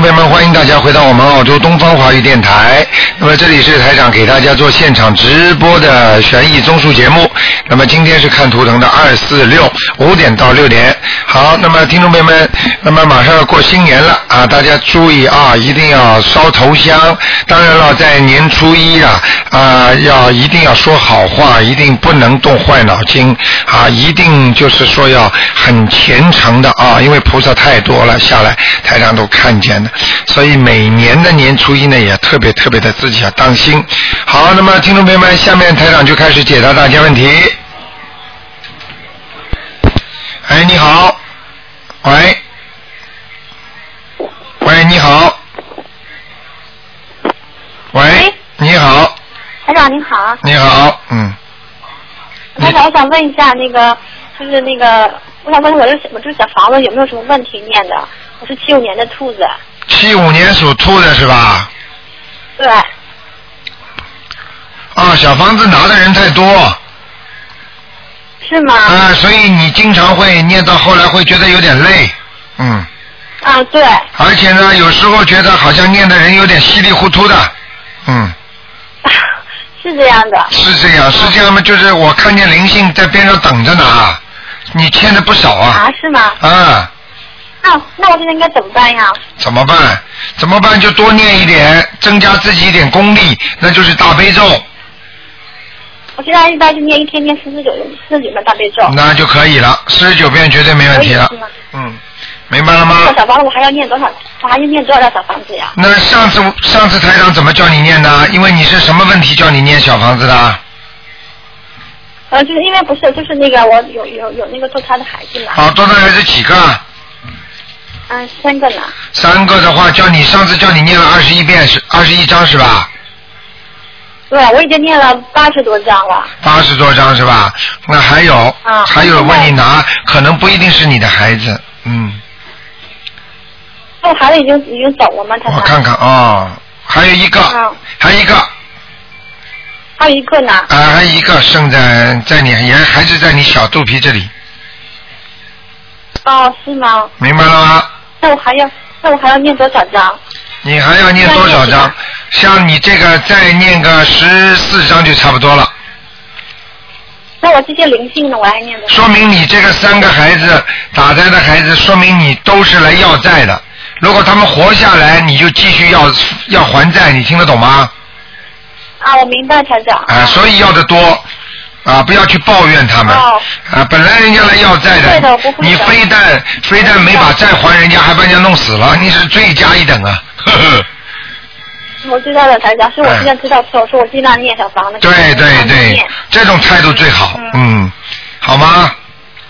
朋友们，欢迎大家回到我们澳洲东方华语电台。那么这里是台长给大家做现场直播的悬疑综述节目。那么今天是看图腾的二四六五点到六点。好，那么听众朋友们，那么马上要过新年了啊，大家注意啊，一定要烧头香。当然了，在年初一啊啊，要一定要说好话，一定不能动坏脑筋啊，一定就是说要很虔诚的啊，因为菩萨太多了，下来台上都看见的，所以每年的年初一呢，也特别特别的自己要当心。好，那么听众朋友们，下面台长就开始解答大家问题。哎，你好，喂，喂，你好，喂喂，你好，台长您好，你好，嗯，台长，我想问一下那个，就是那个，我想问我这我这小房子有没有什么问题念的？我是七五年的兔子，七五年属兔的是吧？对，啊，小房子拿的人太多，是吗？啊，所以你经常会念到后来会觉得有点累，嗯，啊，对，而且呢，有时候觉得好像念的人有点稀里糊涂的，嗯，是这样的。是这样，是这样吗？就是我看见灵性在边上等着呢啊，你欠的不少啊，啊，是吗？啊，那那我现在应该怎么办呀？怎么办？怎么办？就多念一点，增加自己一点功力，那就是大悲咒，我现在一般就念一天念四十九四十九遍大悲咒。那就可以了，四十九遍绝对没问题了嗯，明白了吗？这小房子我还要念多少？我还要念多少小房子呀？那上次上次台长怎么叫你念的？因为你是什么问题叫你念小房子的？呃，就是因为不是，就是那个我有有有那个堕胎的孩子嘛，好，多的孩子几个？嗯，三个呢。三个的话，叫你上次叫你念了二十一遍是二十一章是吧？对，我已经念了八十多张了。八十多张是吧？那还有、啊还有问你拿，可能不一定是你的孩子，嗯，那我孩子已经已经走了吗？他我看看哦，还有一个，啊还有一个，还有一个呢。啊，还有一个剩在在你也还是在你小肚皮这里，哦，是吗？明白了吗？那我还要那我还要念多少章？你还要念多少章？像你这个再念个十四章就差不多了。那我这些灵性呢？我还念多少？说明你这个三个孩子打胎的孩子，说明你都是来要债的。如果他们活下来，你就继续要要还债，你听得懂吗？啊，我明白，台长。啊，所以要的多啊，不要去抱怨他们哦啊。本来人家来要债对的我不会的你非但非但没把债还人家，还把人家弄死了，你是罪加一等啊！呵 呵我知道了，台长，是我现在知道错，我说我尽量念小房子。对对对，这种态度最好，嗯，好吗？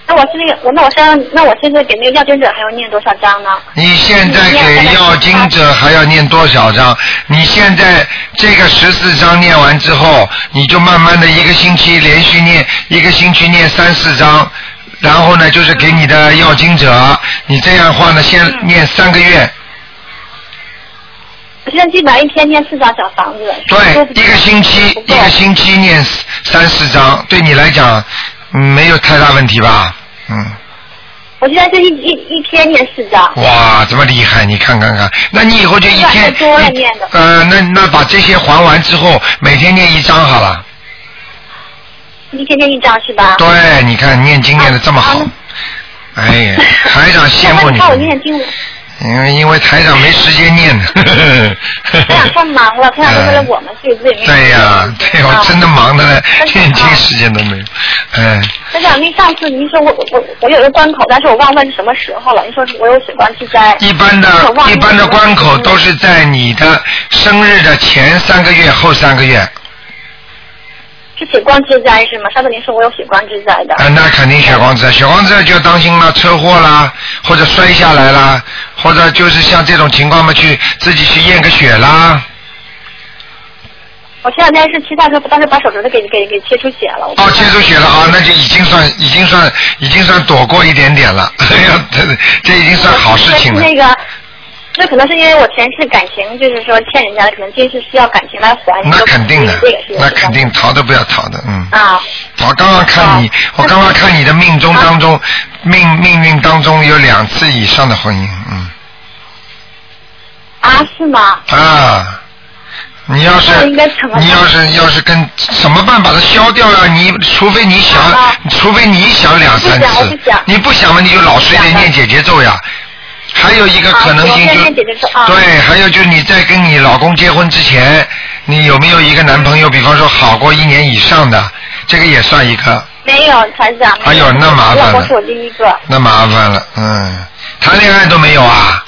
那我是那个，我那我现在，那我现在给那个要经者还要念多少章呢？你现在给要经者还要念多少章？你现在这个十四章念完之后，你就慢慢的一个星期连续念，一个星期念三四章，然后呢就是给你的要经者，你这样的话呢，先念三个月，我现在基本上一天念四张小房子。对，一个星期一个星期念三四张，对你来讲、嗯没有太大问题吧？嗯。我现在就一一一天念四张。哇，这么厉害！你看看看，那你以后就一天太多了念的呃，那那把这些还完之后，每天念一张好了。一天念一张是吧？对，你看念经念的这么好啊，哎呀，台长羡慕你那看我，念经，因为因为台长没时间念。台长太忙了，台长都为了我们，自己自己没有对呀，对我真的忙的嘞，真的念经啊时间都没有。哎，台长，您上次您说我我我我有一个关口，但是我忘问是什么时候了。您说我有血光之灾。一般的一般的关口都是在你的生日的前三个月、后三个月。是血光之灾是吗？上次您说我有血光之灾的。啊，那肯定血光之灾，血光之灾就要当心了，车祸啦，或者摔下来啦，或者就是像这种情况嘛，去自己去验个血啦。我前两天是骑大车，当时把手指头给给给切出血了。我哦，切出血了啊，那就已经算已经算已经算躲过一点点了。哎呀，这这已经算好事情了。那个，这可能是因为我前世感情，就是说欠人家的，可能今世需要感情来还。那肯定的那肯定逃都不要逃的，嗯。啊。我刚刚看你，我刚刚看你的命中当中，命命运当中有两次以上的婚姻，嗯。啊，啊，是吗？啊，你要是你要是要是跟什么办把它消掉呀、你除非你想，啊除非你想两三次不，你不想嘛你就老实一点念姐姐咒呀。还有一个可能性就对，还有就是你在跟你老公结婚之前，你有没有一个男朋友，比方说好过一年以上的，这个也算一个，没有，台长。哎呦那麻烦了。我老公是我第一个，那麻烦了，嗯，谈恋爱都没有啊。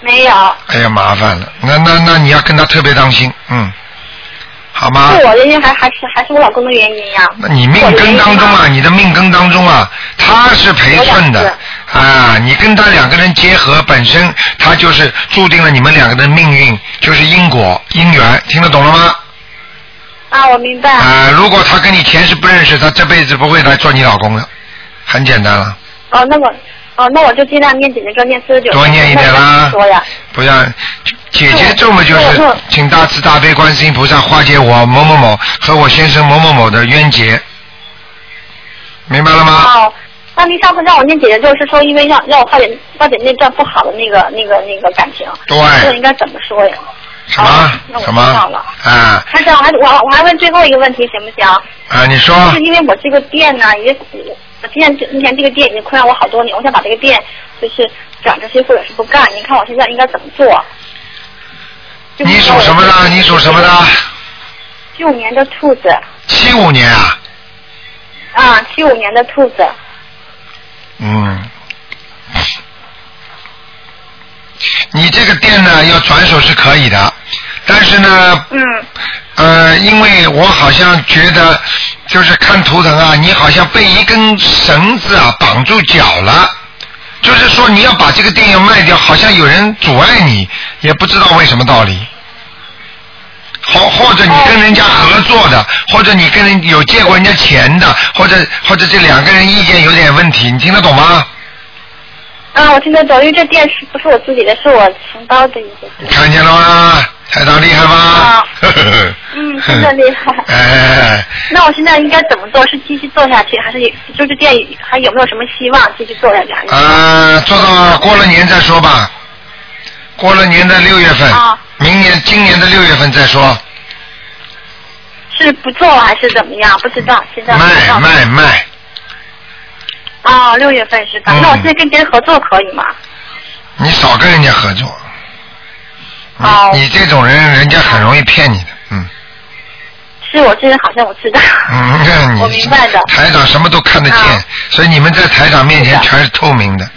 没有。哎呀，麻烦了，那那那你要跟他特别当心，嗯，好吗？是？我的原因还还是还是我老公的原因呀、那你命根当中啊，你的命根当中啊，他是陪衬的啊，你跟他两个人结合，本身他就是注定了你们两个的命运，就是因果姻缘，听得懂了吗？啊，我明白。啊，如果他跟你前世不认识，他这辈子不会来做你老公的，很简单了，哦，那我哦，那我就尽量念姐姐咒，念四十九。多念一点啦。不要姐姐这么，就是请大慈大悲观世音菩萨化解我某某某和我先生某某某的冤结，明白了吗？哦，那您上次让我念姐姐就是说，因为让让我化解化解那段不好的那个那个那个感情。对这个应该怎么说呀？什么什么了啊台长，我还我我还问最后一个问题行不行？啊？你说就是因为我这个店呢，也我现在目前这个店已经困扰我好多年，我想把这个店就是转出去或者是不干，您看我现在应该怎么做？你属什么的？你属什么的？？七五年的兔子七五年啊？啊，七五年的兔子。嗯。你这个店呢，要转手是可以的，但是呢，嗯，呃，因为我好像觉得，就是看图腾啊，你好像被一根绳子啊绑住脚了，就是说你要把这个店要卖掉，好像有人阻碍你，也不知道为什么道理。或或者你跟人家合作的，或者你跟人有借过人家钱的，或者或者这两个人意见有点问题，你听得懂吗？啊，我听得懂，因为这店是不是我自己的，是我承包的一个店。看见了吗？台长厉害吗啊？嗯真的厉害哎，那我现在应该怎么做？是继续做下去，还是就是店还有没有什么希望继续做下去？啊呃，做到过了年再说吧，过了年的六月份，啊明年今年的六月份再说，是不做了还是怎么样？不知道，现在卖。卖卖，哦，六月份是吧？嗯那我现在跟别人合作可以吗？你少跟人家合作。你、哦你这种人，人家很容易骗你的，嗯是我这人好像我知道。嗯，我明白的台长什么都看得见，啊所以你们在台长面前全是透明的，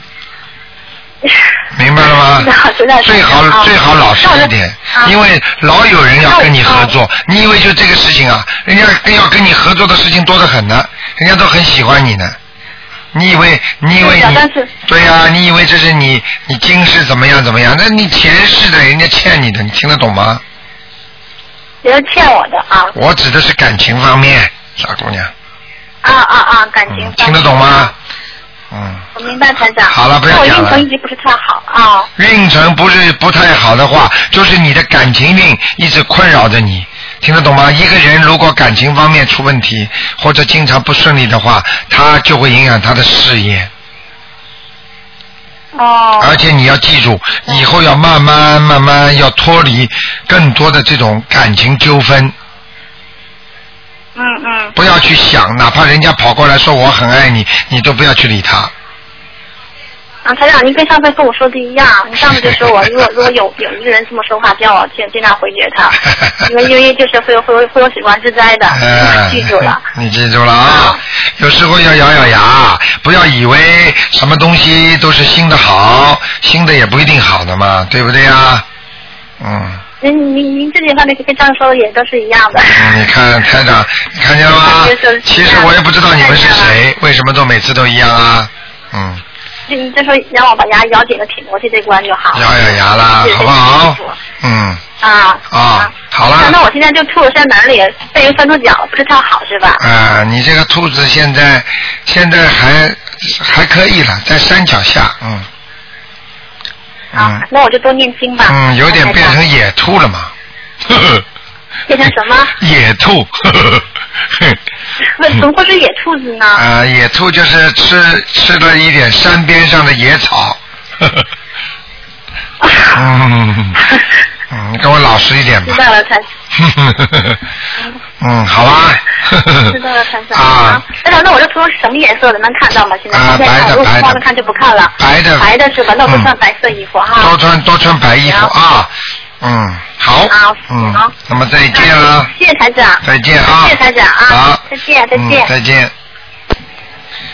明白了吗？最好啊最好老实一点，啊因为老有人要跟你合作，啊你以为就这个事情啊？人家跟要跟你合作的事情多得很呢，人家都很喜欢你呢。你以为你以为你对呀、你以为这是你你今世怎么样怎么样？那你前世的人家欠你的，你听得懂吗？别人欠我的啊我指的是感情方面，傻姑娘，啊啊啊！感情、嗯、听得懂吗？？嗯，我明白，台长。好了不要讲了运程一直不是太好啊。运程不是不太好的话，就是你的感情运一直困扰着你，听得懂吗？一个人如果感情方面出问题，或者经常不顺利的话，他就会影响他的事业。哦。而且你要记住，以后要慢慢慢慢要脱离更多的这种感情纠纷。不要去想，哪怕人家跑过来说我很爱你，你都不要去理他。啊，台长，您跟上次跟我说的一样，您上次就说我，如 果如果有有一个人这么说话，叫我尽尽量回绝他，因为因为就是会有会有会有血光之灾的，哎，记住了。你记住了啊！有时候要咬咬牙，不要以为什么东西都是新的好，新的也不一定好的嘛，对不对呀？嗯，您您您这句话那个跟上次说的也都是一样的。嗯你看台长，你看见了吗？其实我也不知道你们是谁，为什么都每次都一样啊？嗯，就你就说让我把牙咬紧了挺过去这关就好。咬咬牙啦，好不好？嗯，啊啊，好了。那我现在就吐了在门里，被人翻出脚了，不是太好是吧？啊，你这个兔子现在现在还还可以了，在山脚下，嗯。啊，那我就多念经吧。嗯，有点变成野兔了嘛。呵 呵变成什么？野兔。呵呵呵为怎么会是野兔子呢？啊，野兔就是吃吃了一点山边上的野草。呵呵嗯嗯，你跟我老实一点吧。知道了，台 嗯，好吧。知道了，台长。啊，台长，那我这图是什么颜色的？能看到吗？现在白的白的看就不看了。白的白的是吧？那我嗯就穿白色衣服哈。多穿多穿白衣服啊。嗯，好。好嗯好，那么再见了。谢谢台长。再见啊！谢谢台长啊好，再见再见嗯再见。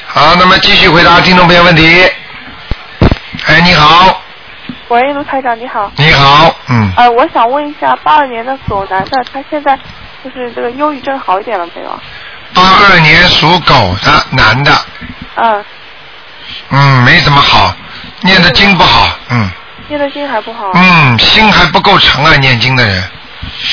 好，那么继续回答听众朋友问题。哎，你好，喂，卢台长你好。你好，嗯，呃，我想问一下，八二年的狗男的，他现在就是这个忧郁症好一点了没有？八二年属狗的男的，嗯，嗯，没怎么好，念的经不好，嗯念的经还不好。嗯，心还不够诚啊，念经的人，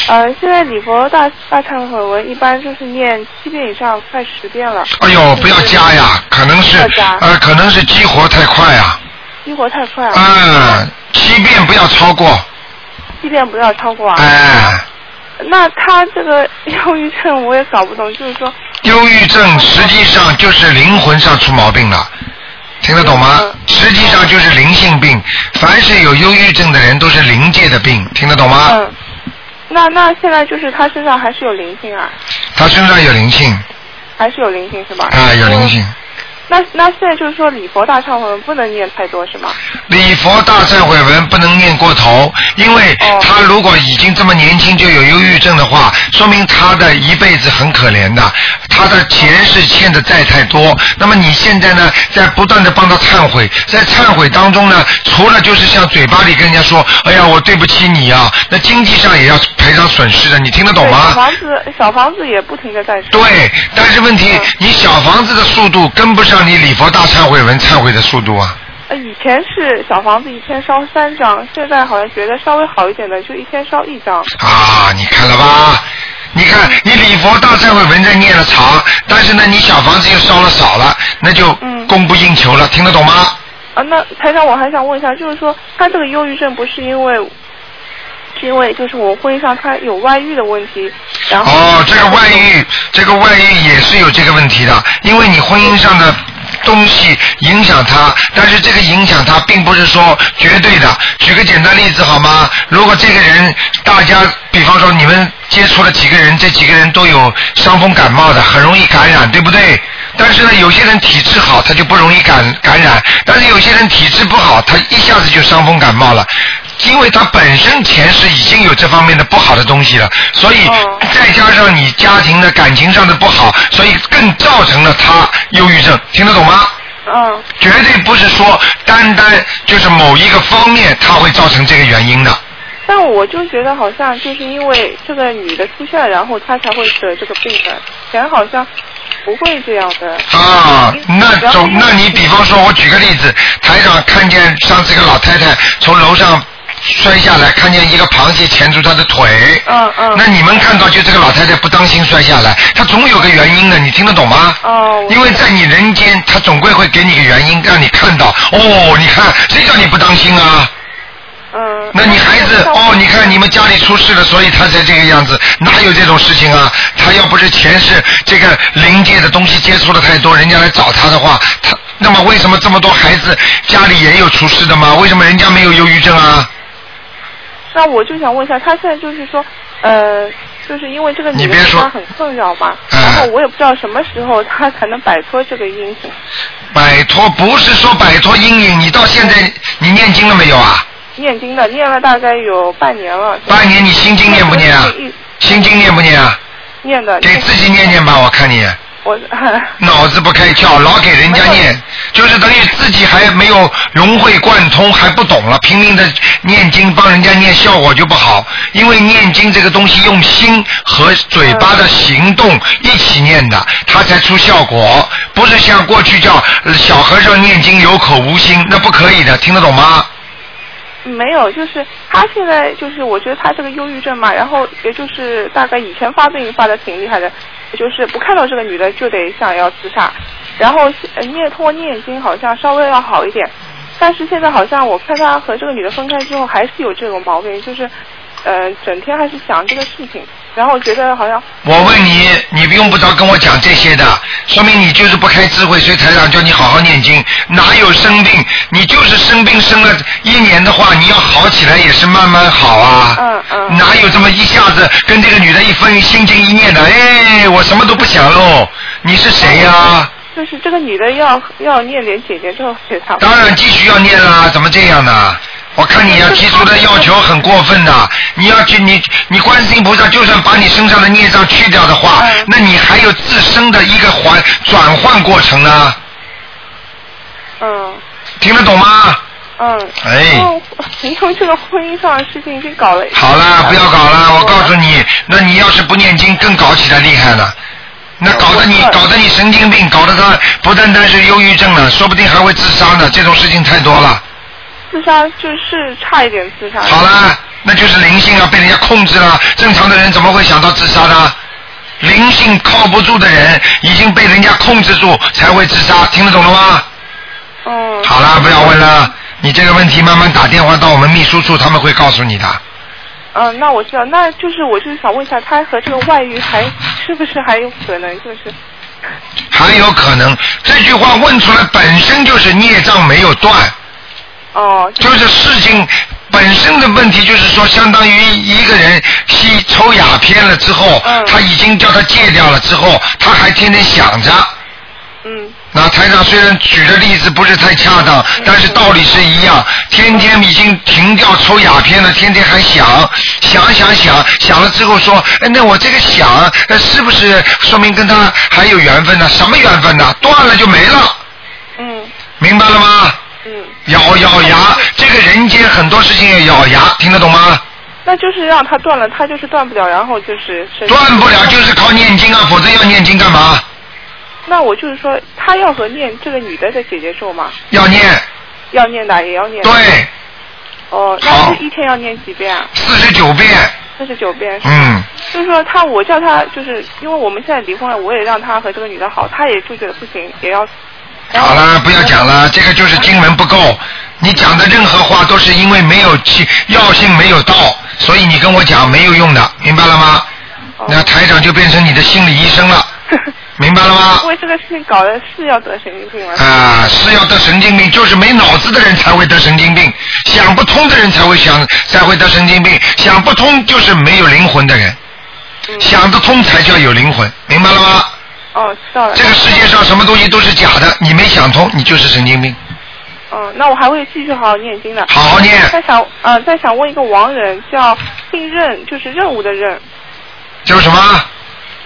呃，现在礼佛大大忏悔文一般就是念七遍以上，快十遍了。哎呦，不要加呀，可能是不要加呃，可能是激活太快啊，激活太快了。嗯，七遍不要超过，一遍不要超过啊。哎，那他这个忧郁症我也搞不懂，就是说，忧郁症实际上就是灵魂上出毛病了，听得懂吗嗯？实际上就是灵性病，凡是有忧郁症的人都是灵界的病，听得懂吗？嗯，那那现在就是他身上还是有灵性啊，他身上有灵性，还是有灵性是吧？啊，有灵性。那那现在就是说礼佛大忏悔文不能念太多是吗？礼佛大忏悔文不能念过头，因为哦他如果已经这么年轻就有忧郁症的话，说明他的一辈子很可怜的，他的前世欠的债太多。那么你现在呢，在不断的帮他忏悔，在忏悔当中呢，除了就是像嘴巴里跟人家说，哎呀，我对不起你啊，那经济上也要赔偿损失的，你听得懂吗，小吗？房子小房子也不停的在烧。对，但是问题嗯，你小房子的速度跟不上你礼佛大忏悔文忏悔的速度啊。呃，以前是小房子一天烧三张，现在好像觉得稍微好一点的，就一天烧一张。啊，你看了吧？你看，你礼佛大忏悔文在念了长，但是呢，你小房子又烧了少了，那就嗯供不应求了，听得懂吗？啊，那台长，我还想问一下，就是说他这个忧郁症不是因为，是因为就是我婚姻上他有外遇的问题，然后哦，这个外遇，这个外遇也是有这个问题的，因为你婚姻上的东西影响他，但是这个影响他并不是说绝对的。举个简单例子好吗？如果这个人，大家比方说你们接触了几个人，这几个人都有伤风感冒的，很容易感染，对不对？但是呢，有些人体质好，他就不容易感感染；但是有些人体质不好，他一下子就伤风感冒了。因为他本身前世已经有这方面的不好的东西了，所以哦再加上你家庭的感情上的不好，所以更造成了他忧郁症，听得懂吗？嗯绝对不是说单单就是某一个方面它会造成这个原因的。但我就觉得好像就是因为这个女的出现了，然后他才会得这个病的，以前好像不会这样的。啊，那总，那你比方说，我举个例子，台长看见上次一个老太太从楼上摔下来，看见一个螃蟹钳住他的腿。嗯嗯。那你们看到就这个老太太不当心摔下来，她总有个原因的，你听得懂吗？哦。因为在你人间，她总归会给你个原因，让你看到。哦，你看，谁叫你不当心啊？嗯。那你孩子哦，你看你们家里出事了，所以他才这个样子，哪有这种事情啊？他要不是前世这个灵界的东西接触的太多，人家来找他的话，他那么为什么这么多孩子家里也有出事的吗？为什么人家没有忧郁症啊？那我就想问一下，他现在就是说，呃，就是因为这个你别说他很困扰嘛，嗯然后我也不知道什么时候他才能摆脱这个阴影。摆脱不是说摆脱阴影，你到现在你念经了没有啊？念经的，念了大概有半年了。半年你心经念不念啊？心经念不念啊？念的。给自己念念吧，我看你。我。脑子不开窍，老给人家念，就是等于自己还没有融会贯通，还不懂了，拼命的念经帮人家念，效果就不好。因为念经这个东西用心和嘴巴的行动一起念的，它才出效果。不是像过去叫呃小和尚念经有口无心，那不可以的，听得懂吗？没有，就是他现在就是我觉得他这个忧郁症嘛，然后也就是大概以前发病发的挺厉害的，就是不看到这个女的就得想要自杀，然后念通过念经好像稍微要好一点，但是现在好像我看他和这个女的分开之后还是有这种毛病，就是呃整天还是想这个事情，然后觉得好像我问你，你用不着跟我讲这些的，说明你就是不开智慧，所以台长叫你好好念经。哪有生病？你就是生病生了一年的话，你要好起来也是慢慢好啊。嗯嗯哪有这么一下子跟这个女的一分心经一念的？哎，我什么都不想喽。你是谁呀、就是这个女的要要念点姐姐咒给她。当然继续要念啦，怎么这样呢？我看你要提出的要求很过分的，你要去你你观世音菩萨就算把你身上的孽障去掉的话，嗯那你还有自身的一个环转换过程呢，嗯听得懂吗？嗯。哎然后因为这个婚姻上的事情已经搞了。好了，不要搞了，我告诉你，那你要是不念经，更搞起来厉害了。那搞得你搞得你神经病，搞得他不单单是忧郁症了，说不定还会自杀呢。这种事情太多了。自杀就是差一点自杀。好了，那就是灵性啊，被人家控制了。正常的人怎么会想到自杀呢？灵性靠不住的人，已经被人家控制住，才会自杀。听得懂了吗？嗯。好了，不要问了。你这个问题慢慢打电话到我们秘书处，他们会告诉你的。嗯，那我知道，那就是我就是想问一下，他和这个外遇还是不是还有可能？就是还有可能，这句话问出来本身就是孽障没有断，哦，就是事情本身的问题，就是说，相当于一个人吸抽鸦片了之后，嗯他已经叫他戒掉了之后，他还天天想着。嗯那台长虽然举的例子不是太恰当，但是道理是一样。天天已经停掉抽鸦片了，天天还想想想想想了之后说，哎，那我这个想，呃是不是说明跟他还有缘分呢？什么缘分呢？断了就没了，嗯明白了吗？嗯，咬咬牙，这个人间很多事情要咬牙，听得懂吗？那就是让他断了，他就是断不了，然后就是断不了就是靠念经啊，否则要念经干嘛？那我就是说，他要和念这个女的的姐姐咒吗？要念，要念的也要念。。对，哦，好那是一天要念几遍啊？四十九遍，四十九遍。嗯。就是说他，我叫他，就是因为我们现在离婚了，我也让他和这个女的好，他也就觉得不行，也要。好了，不要讲了，这个就是经文不够。你讲的任何话都是因为没有气药性没有到，所以你跟我讲没有用的，明白了吗？哦那台长就变成你的心理医生了，明白了吗？为这个事情搞得是要得神经病了。啊，是要得神经病，就是没脑子的人才会得神经病，想不通的人才会想才会得神经病，想不通就是没有灵魂的人，嗯想得通才叫有灵魂，明白了吗？哦，知道了。这个世界上什么东西都是假的，你没想通，你就是神经病。嗯，那我还会继续好好念经的。好好念再想呃，再想问一个亡人，叫姓任，就是任务的任，叫什么？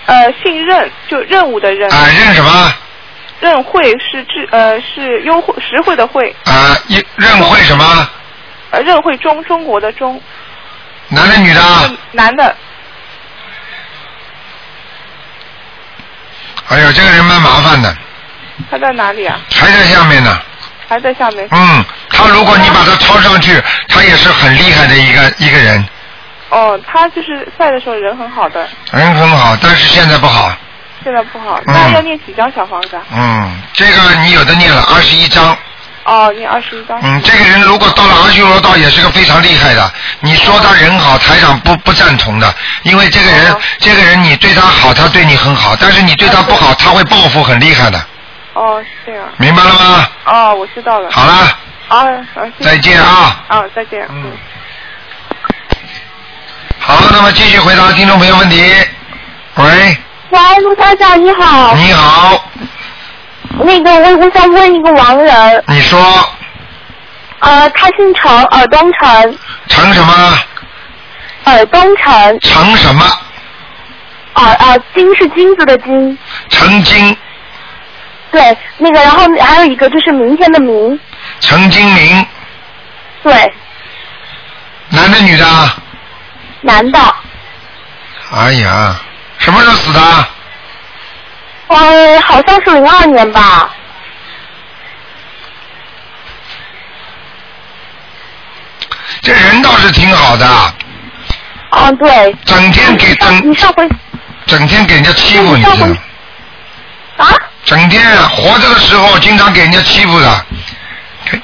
呃，姓任，就任务的任，啊，任什么？任会是智呃是优惠实惠的惠，啊，一任会什么？呃任会中中国的中，男的女的男的，哎呦，这个人蛮麻烦的，他在哪里啊？还在下面呢。还在下面。嗯，他如果你把他抄上去，他也是很厉害的一个一个人，哦，他就是赛的时候人很好的，人很好，但是现在不好。现在不好。嗯那要念几张小房子啊？嗯，这个你有的念了二十一章。哦，念二十一张。嗯，这个人如果到了阿修罗道，也是个非常厉害的。你说他人好，台长不不赞同的，因为这个人哦，这个人你对他好，他对你很好，但是你对他不好，他会报复很厉害的，哦，是这样。明白了吗？哦，我知道了。好了，啊，再见啊。啊，再见。嗯。好，那么继续回答听众朋友问题。喂，喂，卢台长你好，你好，那个我我想问一个亡人，你说。呃，他姓程，尔东陈，成什么？尔东陈，成什么？尔呃金是金子的金，成金，对，那个然后还有一个就是明天的明，陈金明，对，男的女的？男的，哎呀，什么时候死的？呃，好像是零二年吧，这人倒是挺好的，啊，对，整天给整你上回。整天给人家欺负，你。知道吗？啊，整天啊活着的时候经常给人家欺负的，给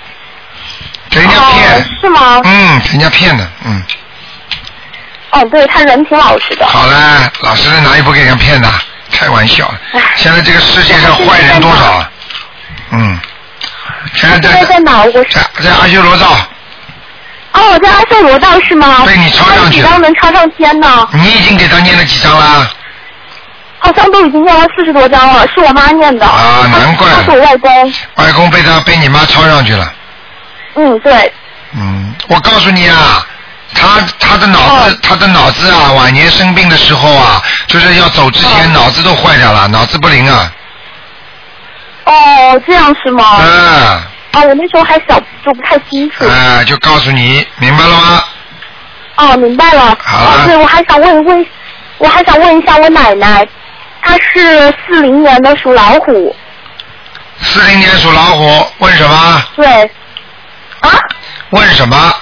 给人家骗。哦，，是吗？嗯，给人家骗的，嗯，哦，对他人挺老实的。好了，老实人哪有不给人骗的？开玩笑，现在这个世界上坏人多少啊？嗯，现在现在在在哪？我在在阿修罗道，哦，在阿修罗道是吗？被你抄上去他几张能抄上天呢？你已经给他念了几张啦？好像都已经念了四十多张了，是我妈念的。啊难怪他是我外公。外公被他被你妈抄上去了。嗯，对。嗯，我告诉你啊，他他的脑子、他的脑子啊，晚年生病的时候啊，就是要走之前、脑子都坏掉了，脑子不灵啊。哦，这样是吗？嗯，啊，我那时候还小，就不太清楚。啊，就告诉你，明白了吗？哦，明白了。好了哦，对，我还想问一问，我还想问一下我奶奶，她是四零年的，属老虎。四零年属老虎，问什么？对。啊？问什么？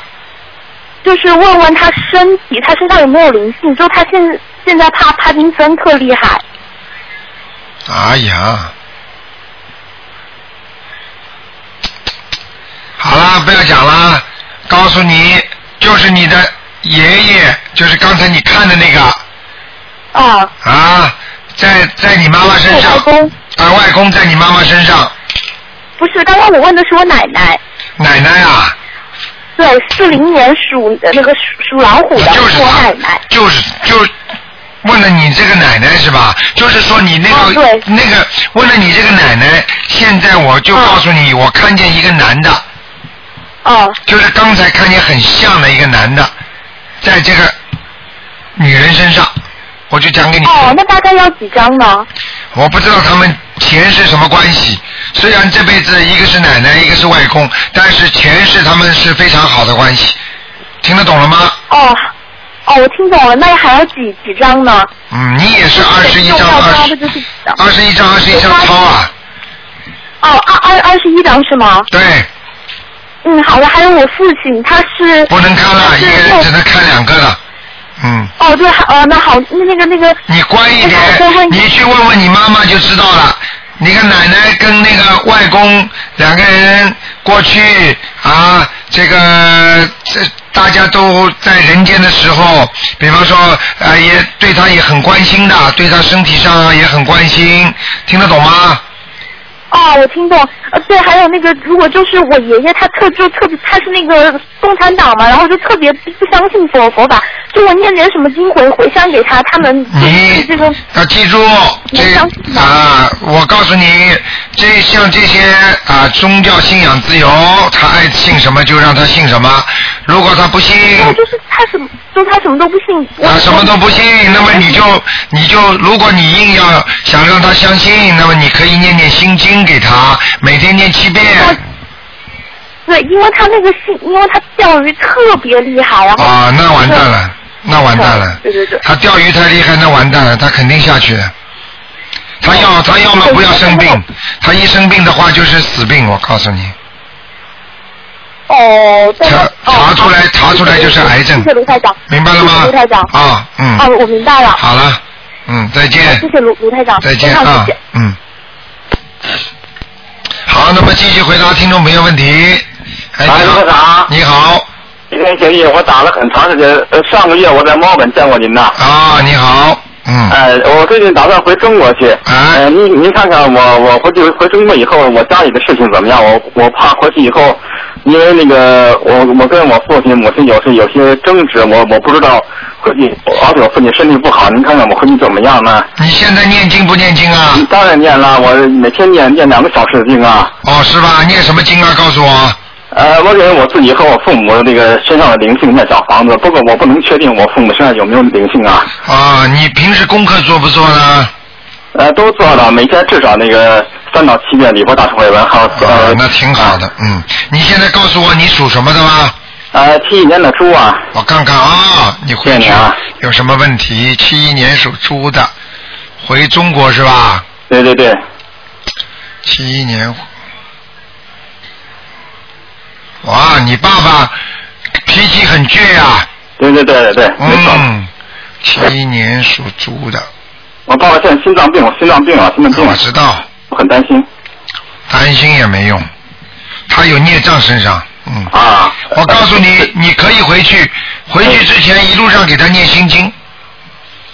就是问问他身体，他身上有没有灵性？就他现现在怕帕金森特厉害。哎呀，好啦，不要讲啦，告诉你，就是你的爷爷，就是刚才你看的那个啊。啊，在在你妈妈身上外，公。啊，外公在你妈妈身上，不是，刚刚我问的是我奶奶。奶奶啊，对，四零年属呃那个属属老虎的，就是我奶奶。，就是就问了你这个奶奶是吧？就是说你那个、那个问了你这个奶奶，现在我就告诉你，我看见一个男的，哦就是刚才看见很像的一个男的，在这个女人身上，我就讲给你。哦，那大概要几张呢？我不知道他们钱是什么关系，虽然这辈子一个是奶奶，一个是外公，但是前世他们是非常好的关系，听得懂了吗？哦哦，我听懂了，那还要几几张呢？嗯，你也是二十一张，重要二十一张，二十一张抄啊，哦，二二二十一张是吗？对，嗯，好的。还有我父亲，他是不能看了，一个人只能看两个了，嗯。哦，对，哦呃，那好，那那个那个，你乖一点你去问问你妈妈就知道了。你看奶奶跟那个外公两个人过去啊，这个这大家都在人间的时候，比方说呃也对他也很关心的，对他身体上也很关心，听得懂吗？哦，我听懂。呃，对，还有那个，如果就是我爷爷，他特就特别，他是那个共产党嘛，然后就特别不相信佛佛法，就我念点什么经回回向给他，他们就是你这个要记住这啊，我告诉你，这像这些啊宗教信仰自由，他爱信什么就让他信什么，如果他不信。哦，就是他什么，就他什么都不信。我啊，什么都不信，那么你就你就，如果你硬要想让他相信，那么你可以念念心经给他，每天念七遍。对，因为他那个信，因为他钓鱼特别厉害，然后啊，那完蛋了，那完蛋了。对对对他钓鱼太厉害，那完蛋了，他肯定下去。他要他要么不要生病，他一生病的话就是死病，我告诉你，哦，对查哦查出来查出来就是癌症谢谢卢台长，明白了吗卢台长。啊，嗯，哦，我明白了。好了，嗯，再见。谢谢卢卢台长，再见啊嗯。好，那么继续回答听众朋友问题。哎，哎你好卢科长你好，今天协议我打了很长时间，呃，上个月我在墨尔本见过您呐。啊，你好，嗯，呃，我最近打算回中国去。啊呃，您您看看我我回去回中国以后，我家里的事情怎么样？我我怕回去以后，因为那个我我跟我父亲母亲有时有些争执，我我不知道和你，而且我父亲身体不好，您看看我和你怎么样呢？你现在念经不念经啊？当然念了，我每天念念两个小时的经啊。哦，是吧？念什么经啊？告诉我。呃，我给我自己和我父母的那个身上的灵性念小房子，不过我不能确定我父母身上有没有灵性啊。啊，你平时功课做不做呢？呃，都做了，每天至少那个三到七遍礼佛大忏悔文，还有啊呃，，那挺好的，嗯。你现在告诉我你属什么的吗？呃，七一年的猪啊，我看看啊，你回去有什么问题？七一年属猪的，回中国是吧？对对对，七一年，哇，你爸爸脾气很倔呀、对对对对对，没错。嗯，七一年属猪的，我爸爸现在心脏病，心脏病啊，心脏病我，知道，我很担心。担心也没用，他有孽障身上，嗯，啊，我告诉你，你可以回去，回去之前一路上给他念心经。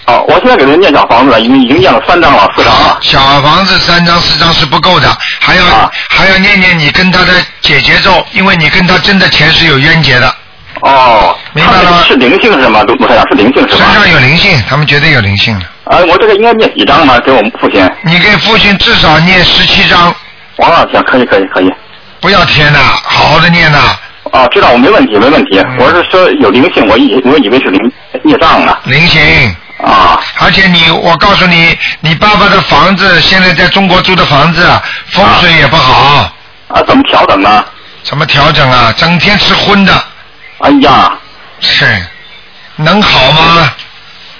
哦，我现在给他念小房子了，已经已经念了三张了，四张了。小房子三张四张是不够的，还要、啊还要念念你跟他的解结咒，因为你跟他真的前世有冤结的，哦，明白了吗是灵性是吗？卢卢台长是灵性是身？上有灵性，他们绝对有灵性的。啊，我这个应该念几张呢？给我们父亲。你给父亲至少念十七章，哦，行，可以可以可以。不要添呐，好好的念呐。啊，知道我没问题没问题。嗯我是说有灵性，我以我以为是灵孽障呢。灵性，啊而且你，我告诉你，你爸爸的房子现在在中国租的房子，风水也不好，啊，怎么调整呢？怎么调整啊？整天吃荤的，哎呀，是，能好吗？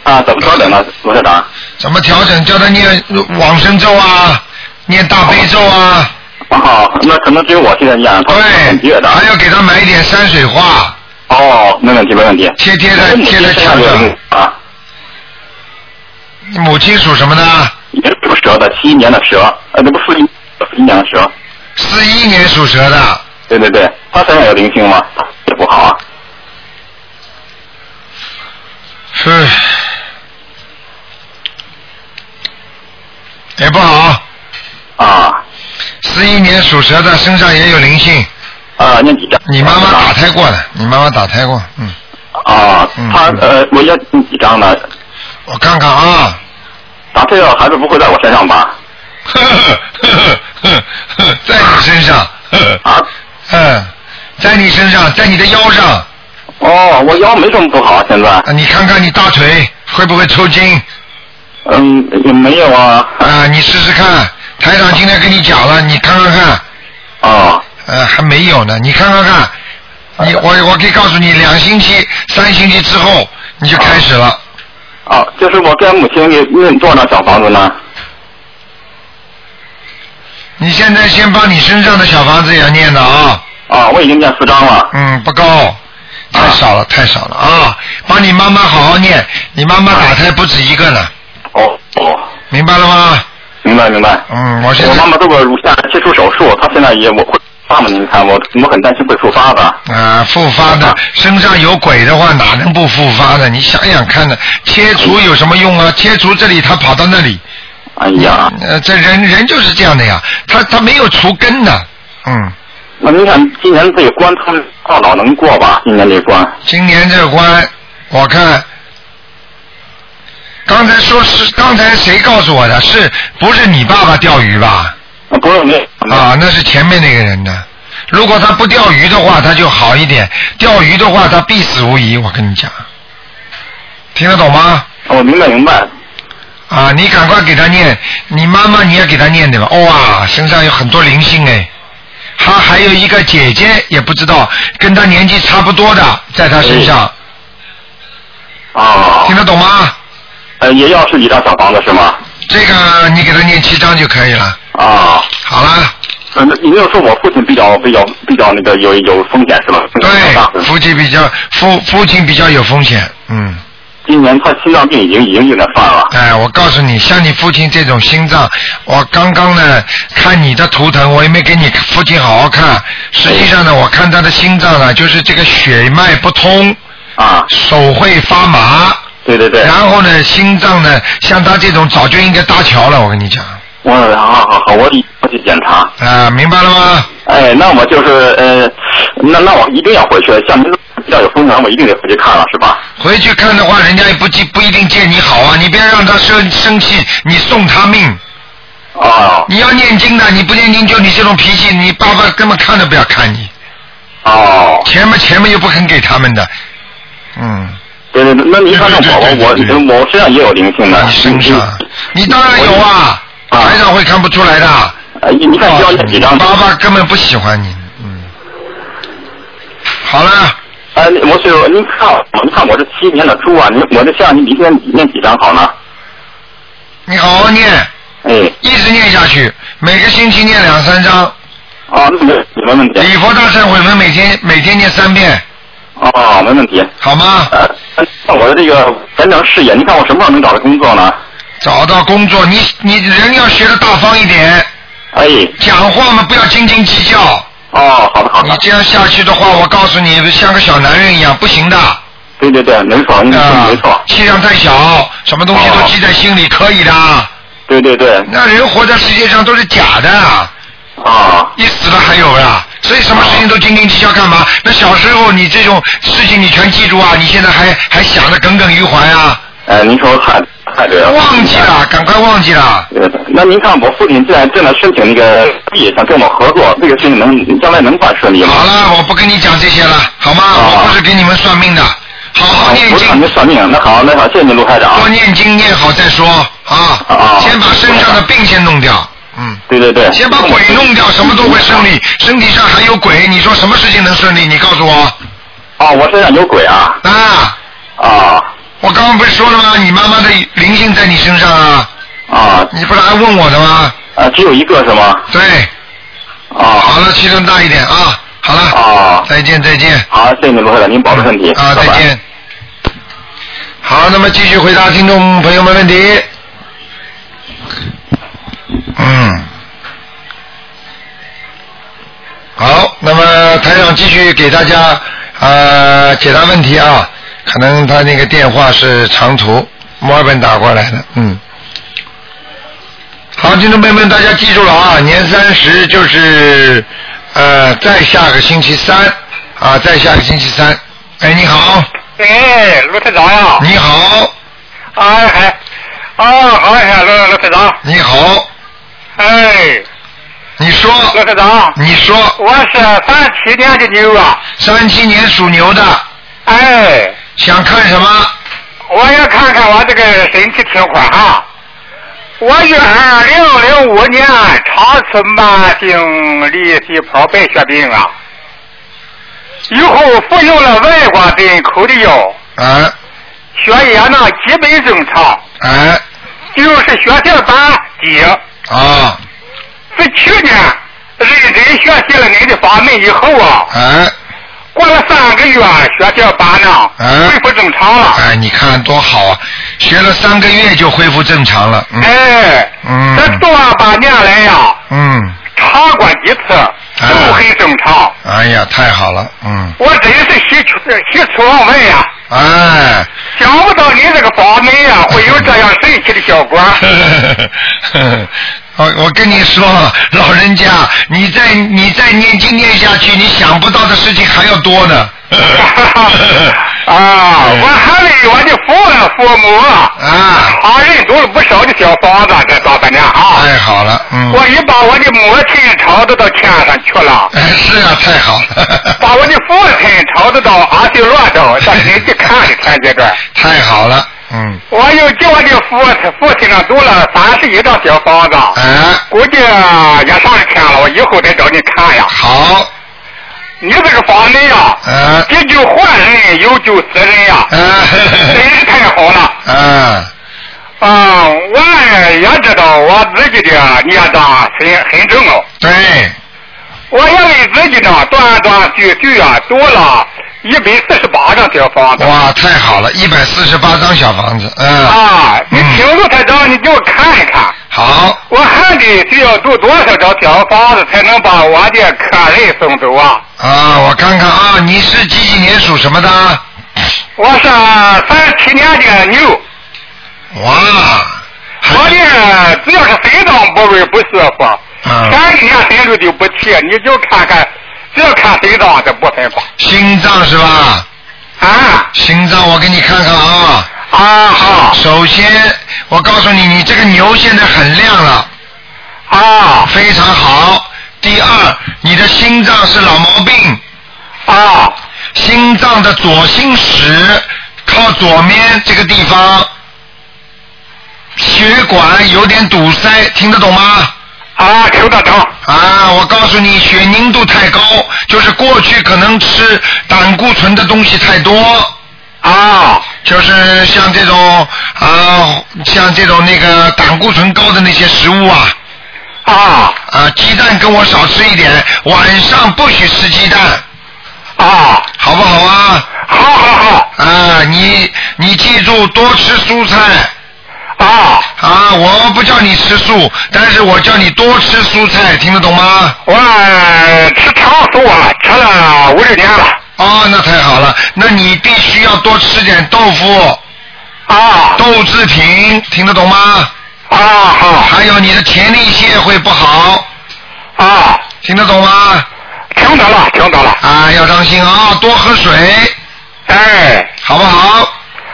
啊，怎么调整呢，罗校长？怎么调整？叫他念往生咒啊，念大悲咒啊，啊，那可能只有我现在念，他很对倔，的。还要给他买一点山水画，哦，没问题没问题。贴贴在贴在墙上。啊，你母亲属什么呢？也是属蛇的，七一年的蛇，呃，那不四一四一年的蛇。四一年属蛇的，对对对，他身上有灵性吗？也不好啊。是，也不好。啊。四一年属蛇的身上也有灵性，啊，那几张？你妈妈打胎过的，你妈妈打胎过，嗯，啊，嗯他呃，我要念几张呢？我看看啊，打胎了，孩子不会在我身上吧？呵呵呵呵呵，在你身上，啊，嗯，在你身上，在你的腰上，哦，我腰没什么不好，现在，啊你看看你大腿会不会抽筋？嗯，也没有啊。啊，你试试看，台长今天跟你讲了，你看看看，啊，呃，还没有呢，你看看看，你我我可以告诉你，两星期、三星期之后你就开始了。啊，就是我跟母亲也念多少小房子呢？你现在先把你身上的小房子也要念的啊，啊，我已经念四张了。嗯，不够，太少了，太少了啊！帮你妈妈好好念，你妈妈打胎不止一个呢，哦哦，明白了吗？明白明白。嗯，我现在我妈妈做过乳腺切除手术，她现在也我会发嘛？你看我我很担心会复发的。啊，复发的身上有鬼的话，哪能不复发呢？你想想看呢，切除有什么用啊？切除这里，他跑到那里，哎呀，呃，这人人就是这样的呀，他他没有除根的，嗯，那您看今年这个关，他们大脑能过吧？今年这关。今年这关，我看，刚才说是刚才谁告诉我的？是不是你爸爸钓鱼吧？啊，不是那啊，那是前面那个人的。如果他不钓鱼的话，他就好一点；钓鱼的话，他必死无疑。我跟你讲，听得懂吗？我明白明白。啊，你赶快给他念，你妈妈你也给他念对吧？哇，身上有很多灵性哎，他还有一个姐姐，也不知道跟他年纪差不多的，在他身上，啊听，得懂吗？呃，也要是一张小房子是吗？这个你给他念七张就可以了。啊，好了，呃你没有说我父亲比较比较比较那个有有风险是吧？风险比较大对，父亲比较父父亲比较有风险，嗯。今年他心脏病已经已经有点犯了。哎，我告诉你，像你父亲这种心脏，我刚刚呢看你的图腾，我也没给你父亲好好看。实际上呢，我看他的心脏呢，就是这个血脉不通，啊，手会发麻，对对对。然后呢，心脏呢，像他这种早就应该搭桥了。我跟你讲，我好好好，我一我去检查。啊，明白了吗？哎，那我就是呃，那那我一定要回去。像您比较有风险，我一定得回去看了，是吧？回去看的话，人家也不记不一定见你好啊，你别让他生生气，你送他命。哦你要念经的，你不念经就你这种脾气，你爸爸根本看都不要看你。哦，钱嘛钱嘛又不肯给他们的，嗯，对对对，那你看看我我我我身上也有灵性的。你身上，你当然有啊，啊台长会看不出来的。呃，你你看需要念几张？爸爸根本不喜欢你，嗯。好了，呃，我是您看我，您看我是七年的猪啊，您我这像您明天念几张好呢？你好好念，哎，一直念下去，每个星期念两三张。啊，那没没问题。礼佛大忏悔文每天每天念三遍，啊，没问题。好吗？呃，那我的这个前程事业，你看我什么时候能找到工作呢？找到工作，你你人要学的大方一点，哎，讲话嘛不要斤斤计较，哦，好的好的你。这样下去的话，我告诉你，像个小男人一样，不行的。对对对，没错，没错。，气量太小，什么东西都哦记在心里，可以的。对对对。那人活在世界上都是假的，啊。你死了还有呀。所以什么事情都斤斤计较干嘛？那小时候你这种事情你全记住啊，你现在还还想着耿耿于怀啊？哎，您说太太对了。忘记了，赶快忘记了。那您看，我父亲既然正在申请那个地，想跟我们合作，这个事情能将来能办顺利吗？好了，我不跟你讲这些了，好吗？哦我不是给你们算命的，好好啊，念经不是让，您算命，那好，那好，谢谢您，卢台长。多念经念好再说啊哦。先把身上的病先弄掉，嗯。对对对。先把鬼弄掉，什么都会顺利。身体上还有鬼，你说什么事情能顺利？你告诉我啊，我身上有鬼啊！啊！啊我刚刚不是说了吗？你妈妈的灵性在你身上啊！啊你不是还问我的吗？啊，只有一个是吗？对，啊好了，气量大一点啊！好了，啊，再见再见。好，谢谢您，罗会长，您保重身体。啊。再见。好，那么继续回答听众朋友们问题。嗯。好，那么台长继续给大家呃解答问题啊，可能他那个电话是长途，墨尔本打过来的，嗯。好，听众朋友们，大家记住了啊，年三十就是呃再下个星期三啊，再下个星期三。哎，你好，哎，卢台长呀！你好，哎嗨，啊好呀，卢卢台长，你好，哎，你说，卢台长，你说，我是三七年的牛啊，三七年属牛的，哎，想看什么？我要看看我这个身体情况哈。我于二零零五年长春慢性粒细胞白血病啊，以后服用了外国进口的药，啊，血液呢基本正常，啊，就是血小板低。啊，自去年认真学习了您的法门以后啊，哎，过了三个月，血小板呢嗯恢复正常了。哎，你看多好啊！学了三个月就恢复正常了，嗯哎，嗯这多半年来呀，嗯，查过几次都很正常。哎呀，太好了，嗯，我真是喜出喜出望外呀！哎，想不到你这个法门呀会有这样神奇的效果。我我跟你说，老人家，你再你再念经念下去，你想不到的事情还要多呢。啊，我 还为我的父了父母啊，啊，他人做了不少的小房子，这大半年啊。太好了，嗯。我已把我的母亲朝着到天上去了，哎，是啊，太好了。把我的父亲朝着到阿修罗道，到人去看的天阶段。太好了，嗯，我又给我的父父亲呢读了三十一张小房子，嗯，估计也上天了，我以后再找你看呀。好，你这个法门呀，嗯，急救坏人，有救死人呀，嗯真嗯，是太好了。嗯，啊，我也知道我自己的孽障很很重哦。对，我也为自己呢断断续续啊读了一百四十八张小房子。哇，太好了，一百四十八张小房子，嗯，啊，你嗯。听着台长，你给我看一看，好，我还得需要住多少张小房子才能把我的客人送走啊？啊，我看看啊，你是几几年属什么的？我是三七年的牛，哇，我的只要是心脏部位不舒服，嗯。前一年身体就不提，你就看看，只要看心脏这不分吧。心脏是吧？啊心脏，我给你看看啊。啊好首先，我告诉你，你这个牛现在很亮了，啊非常好。第二，你的心脏是老毛病，啊心脏的左心室靠左面这个地方，血管有点堵塞，听得懂吗？啊，听得懂啊，我告诉你，血凝度太高，就是过去可能吃胆固醇的东西太多，啊。就是像这种啊，像这种那个胆固醇高的那些食物啊，啊。啊，鸡蛋跟我少吃一点，晚上不许吃鸡蛋，啊，好不好啊？好好好。啊，你你记住多吃蔬菜啊啊，我不叫你吃素，但是我叫你多吃蔬菜，听得懂吗？我吃长素啊，吃了五六年了。哦，那太好了，那你必须要多吃点豆腐、啊豆制品，听得懂吗？啊好还有你的前列腺会不好，啊，听得懂吗？听到了，听到了。啊，要当心啊，多喝水，哎，好不好？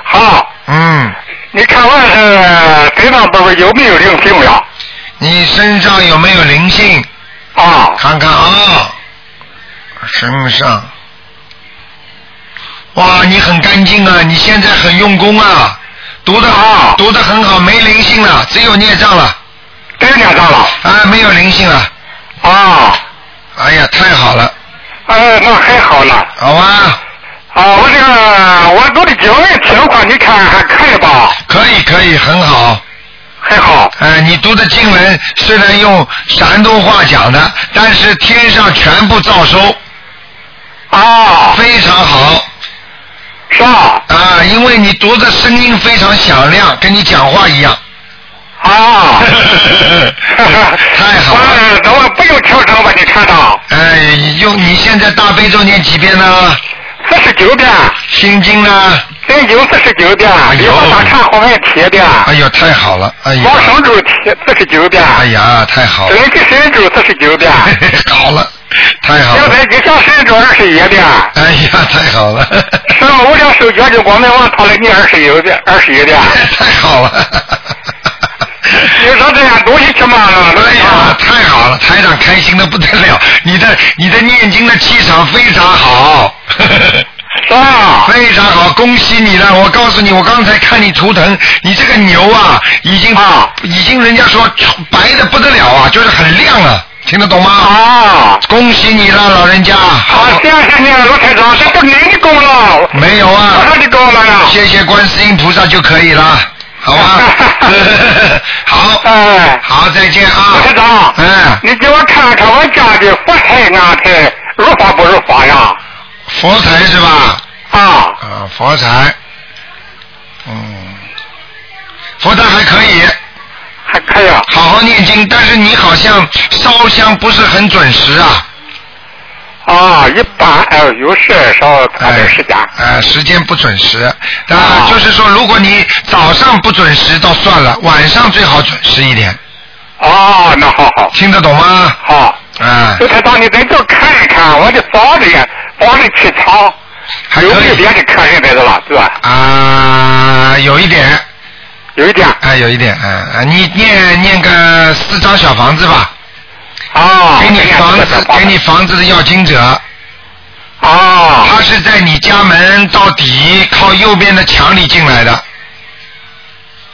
好，嗯，你看我是身上不是有没有灵性了？你身上有没有灵性？啊。看看啊，身上，哇，你很干净啊，你现在很用功啊，读的啊。读的很好，没灵性了，只有孽障了，真念上了。啊，没有灵性了，啊，哎呀，太好了，哎，那还好了。好吧，啊，我这个我读的经文情况，你看还可以吧？可以可以，很好。还好。哎，你读的经文虽然用山东话讲的，但是天上全部照收，啊，非常好是吧？啊！因为你读的声音非常响亮，跟你讲话一样。啊。太好了！哎，那我不用调整吧？你看到哎，用你现在大悲咒念几遍呢？四十九遍，心经呢？真经四十九遍，哎呦礼佛大忏后面七遍，哎呦，太好了！哎呀，往生咒七四十九遍，哎呀，太好了！准提神咒四十九遍，好了，太好了！现在吉祥神咒二十一遍，哎呀，太好了！什么无量寿决定光明王他来念二十一遍，二十一遍。太好了！你说这样东西去嘛了？哎呀，太好了！台长开心的不得了，你的你的念经的气场非常好，是吧？非常好，恭喜你了！我告诉你，我刚才看你图腾，你这个牛啊，已经啊已经人家说白的不得了啊，就是很亮了，听得懂吗？啊，恭喜你了，老人家！好，谢谢你，卢台长，这不您的功劳，没有啊功劳呀。谢谢观世音菩萨就可以了，好吧？好，哎，好，再见啊卢！台长，嗯，你给我看看我家的佛台安台如法不如法呀？佛台是吧？啊，啊，佛台，嗯，佛台还可以，还可以啊。好好念经，但是你好像烧香不是很准时啊。啊，一般哎，有事少差点时间。呃，时间不准时。啊，啊就是说，如果你早上不准时倒算了，晚上最好准时一点，哦，那好好听得懂吗？好。啊，卢台长，你在这看一看我的房子呀，房子气场还有没有别的客人在这了，对吧？啊，有一点，有一点啊，有一点，啊啊，你念念个四张小房子吧，啊，给你房子，给你房子的要经者，哦他是在你家门到底靠右边的墙里进来的，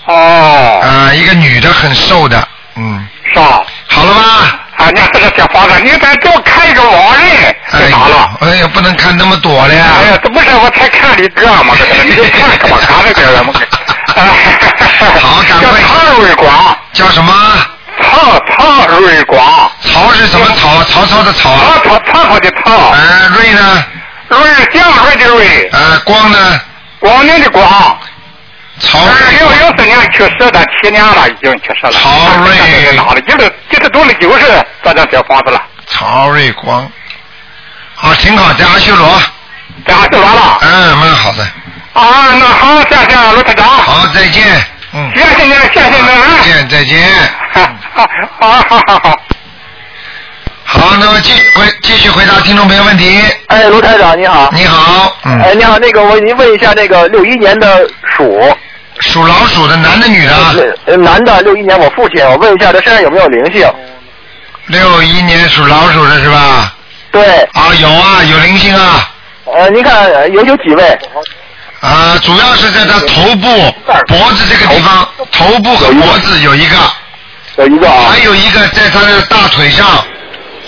哦，啊，一个女的很瘦的，嗯，是吧？好了吧？啊，你这个小房子，你再给我看一个网人，哎在哪了？，哎呀，不能看那么多了呀。哎呀，这不是我才看了一个嘛，这个你就看看吧，看了点儿嘛。好赶快叫曹瑞光，叫什么？曹曹瑞光，曹是什么曹？曹操的曹啊。曹操曹操的曹，呃，瑞呢？瑞祥瑞的瑞，呃，光呢？光明的光。曹二零零四年去世的，七年了，已经去世了。曹瑞哪了？就是就是都是九十这张小房子了，曹瑞光。好，挺好，在阿修罗。这还就完了。嗯，蛮好的。啊，那好，谢谢卢台长。好，再见。嗯。谢谢您，谢谢您啊。再见，再见。好，好好好好。那么继续回继续回答听众朋友问题。哎，卢台长你好。你好，嗯，哎，你好，那个我您问一下，那个六一年的鼠，属老鼠的男的女的？呃男的，六一年我父亲，我问一下他身上有没有灵性？六一年属老鼠的是吧？对，啊，有啊，有灵性啊。呃，您看呃有有几位？啊，主要是在他头部、脖子这个地方，头部和脖子有一个，有一个啊还，有一个在他的大腿上，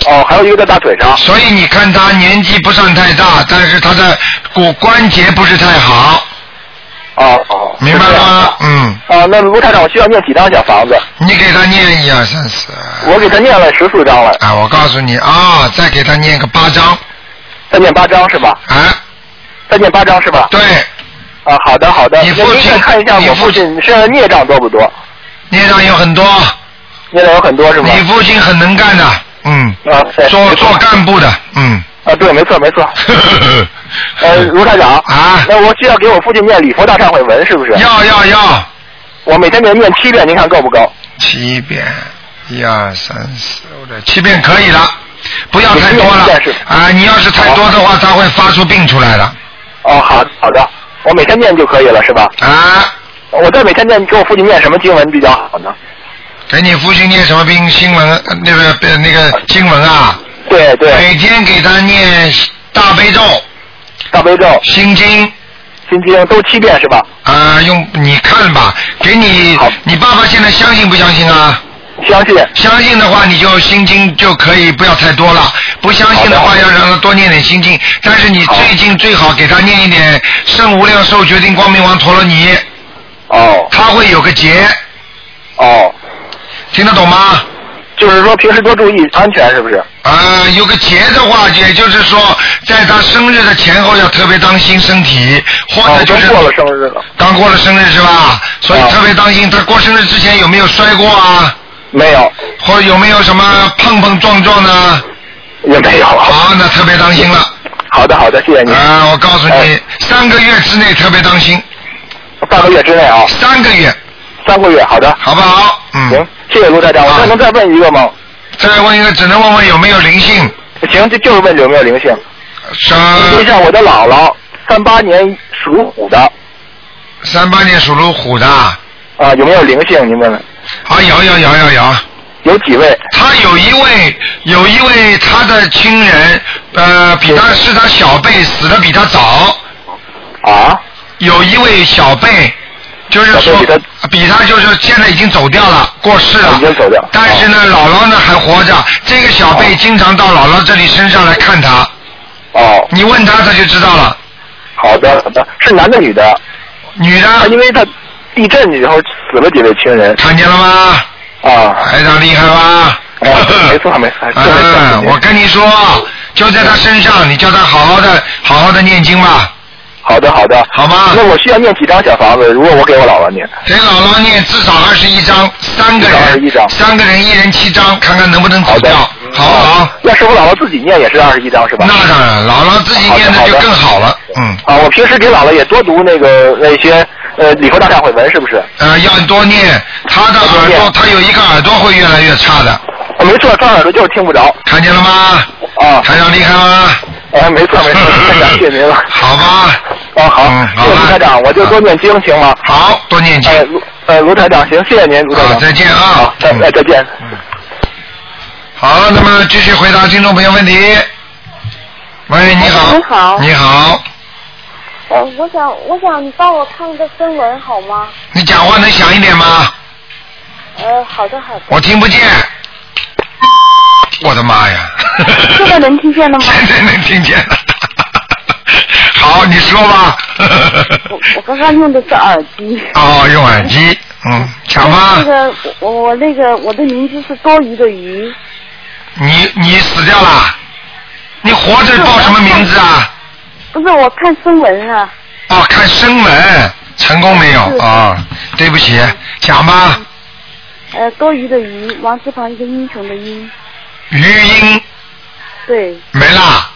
哦，还有一个在大腿上。所以你看他年纪不算太大，但是他的骨关节不是太好，哦哦，明白了吗？嗯，啊，那卢台长，我需要念几张小房子？你给他念一二三四。我给他念了十四张了，啊，我告诉你啊，再给他念个八张，再念八张是吧？啊，再念八张是吧？对，啊，好的好的。你父亲看一下你父我父亲身上孽障多不多？孽障有很多，孽障有很多是吧？你父亲很能干的，嗯，啊，做做干部的，嗯。啊，对，没错没错。呃，卢台长啊那我需要给我父亲念礼佛大忏悔文是不是？要要要，我每天给他念七遍，您看够不够？七遍，一二三四五六，七遍可以了，不要太多了啊！你要是太多的话，他会发出病出来的哦，好好的，我每天念就可以了是吧？啊！我在每天念给我父亲念什么经文比较好呢？给你父亲念什么经新闻？呃那个呃那个经文啊，对对，每天给他念大悲咒、大悲咒、心经。心经都七遍是吧？啊，用你看吧，给你好。你爸爸现在相信不相信啊？相信。相信的话，你就心经就可以不要太多了；不相信的话，的。要让他多念点心经。但是你最近最好给他念一点《圣无量寿决定光明王陀罗尼》，哦。他会有个结，哦，听得懂吗？就是说平时多注意安全是不是？啊、有个节的话，也就是说，在他生日的前后要特别当心身体，或哦者，就是真过了生日了，刚过了生日是吧？所以哦特别当心，他过生日之前有没有摔过啊？没有或者有没有什么碰碰撞撞呢？也没有。好，那特别当心了。好的好的，谢谢你。啊，我告诉你哎，三个月之内特别当心，半个月之内啊，三个月，三个月，好的。好不好？嗯。行，谢谢卢台长。我啊再能再问一个吗？再问一个，只能问问有没有灵性。行，就就是问有没有灵性。问一下我的姥姥，三八年属虎的，三八年属龙虎的，啊，啊，有没有灵性？您问问。啊有有有有有。有几位？他有一位，有一位他的亲人，呃，比他是他小辈，死的比他早。啊？有一位小辈，就是说比比他就是现在已经走掉了，过世了。已经走掉但是呢，姥姥呢还活着。这个小辈经常到姥姥这里身上来看他，哦，你问他他就知道了。好的好的，是男的女的？女啊，的，因为他地震以后死了几位亲人看见了吗？啊。台长厉害吧？哎 没错没错嗯，我跟你说，就在他身上，你叫他好好的、好好的念经吧，好的好的。好吗？那我需要念几张小房子？如果我给我姥姥念，给姥姥念至少二十一张，三个人，二十一张三个人一人七张，看看能不能走掉，好不好？要是我姥姥自己念也是二十一张是吧？那当然，姥姥自己念的就更好了，嗯，啊，我平时给姥姥也多读那个那些呃礼佛大忏悔文，是不是？呃，要多念，他的耳朵，他有一个耳朵会越来越差的，啊，没错，她耳朵就是听不着。看见了吗？啊，台长厉害吗？哎，没错没错，太感谢您了。好吧，哦，好，嗯好谢谢卢台长，我就多念经行吗？好多念经哎，，卢呃卢台长，行，谢谢您，卢台长。好再见啊好，再嗯哎再见。好，那么继续回答听众朋友问题。喂，你好。你好你好，呃，我想，我想你帮我看一个新闻好吗？你讲话能响一点吗？呃，好的好的。我听不见。我的妈呀！现在能听见了吗？现在能听见了。好，你说吧。我我刚刚用的是耳机。哦，用耳机，嗯，讲吧那。个我我那个我的名字是多余的余，你你死掉了？你活着报什么名字啊？不是我看新闻啊。哦，看声纹，成功没有是啊、对不起，讲吧。呃，多余的余，王字旁一个英雄的英，余音对没啦，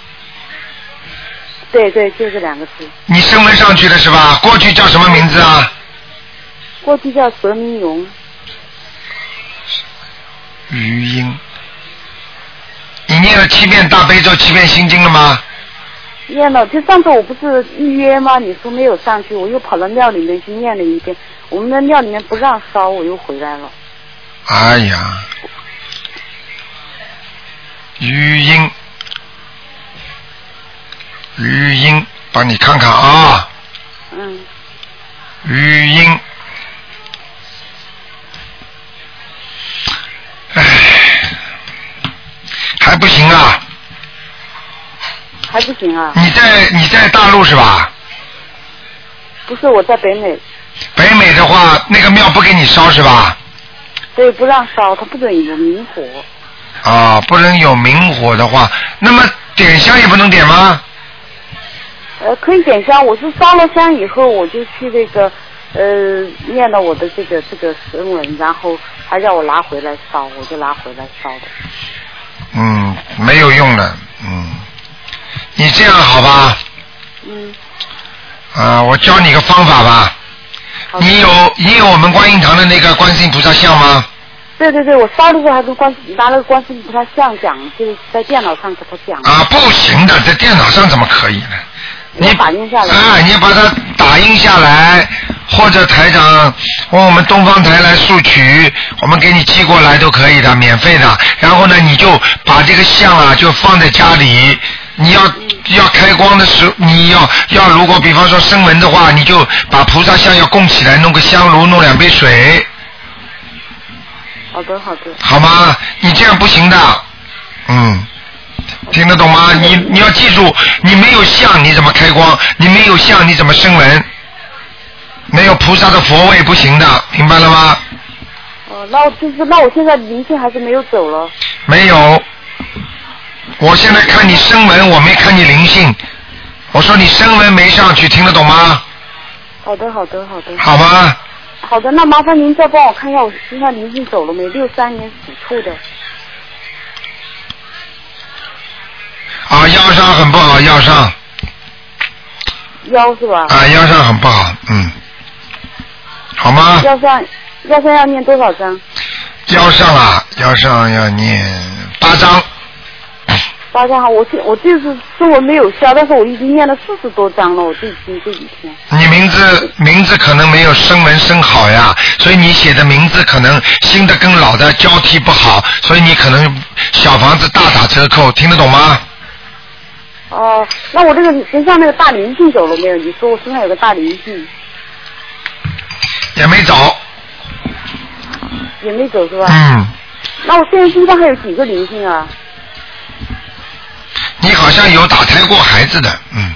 对对，就这两个字。你声纹上去的是吧？过去叫什么名字啊？过去叫佘明荣，余音。你念了七遍大悲咒，七遍心经了吗？念了，就上次我不是预约吗？你说没有上去，我又跑到庙里面去念了一遍。我们的庙里面不让烧，我又回来了。哎呀，余音，余音，帮你看看啊，嗯，余音。唉，还不行啊！还不行啊。你在你在大陆是吧？不是我在北美，北美的话，那个庙不给你烧是吧？所以不让烧，他不准有明火。啊，不能有明火的话，那么点香也不能点吗？呃，可以点香，我是烧了香以后，我就去那个呃念了我的这个这个声文，然后他叫我拿回来烧，我就拿回来烧的。嗯，没有用的，嗯，你这样好吧？嗯，啊，我教你个方法吧。你有你有我们观音堂的那个观世音菩萨像吗？对对对，我烧的时候还跟观拿了个观世音菩萨像讲，就是在电脑上给他讲。啊，不行的，在电脑上怎么可以呢？你打印下来。啊，你把它打印下来，或者台长往我们东方台来索取，我们给你寄过来都可以的，免费的。然后呢，你就把这个像啊，就放在家里。你要要开光的时候，你要要如果比方说生门的话，你就把菩萨像要供起来，弄个香炉，弄两杯水，好的好的。好吗？你这样不行的，嗯。听得懂吗？你你要记住，你没有相你怎么开光？你没有相你怎么升文？没有菩萨的佛位不行的，明白了吗？哦，那我就是那我现在灵性还是没有走了。没有，我现在看你升文，我没看你灵性。我说你升文没上去，听得懂吗？好的好的好的。好吗？好的，那麻烦您再帮我看一下我身上灵性走了没？六三年属兔的。啊，腰伤很不好，腰伤腰是吧？啊，腰伤很不好，嗯，好吗？腰上腰上要念多少张？腰上啊，腰上要念八张。八张好，我这我这次说我没有消，但是我已经念了四十多章了，我最近这几天。你名字名字可能没有生门生好呀，所以你写的名字可能新的跟老的交替不好，所以你可能小房子大打折扣，听得懂吗？哦，那我这个身上那个大灵性走了没有？你说我身上有个大灵性。也没走。也没走是吧？嗯。那我现在身上还有几个灵性啊？你好像有打胎过孩子的，嗯。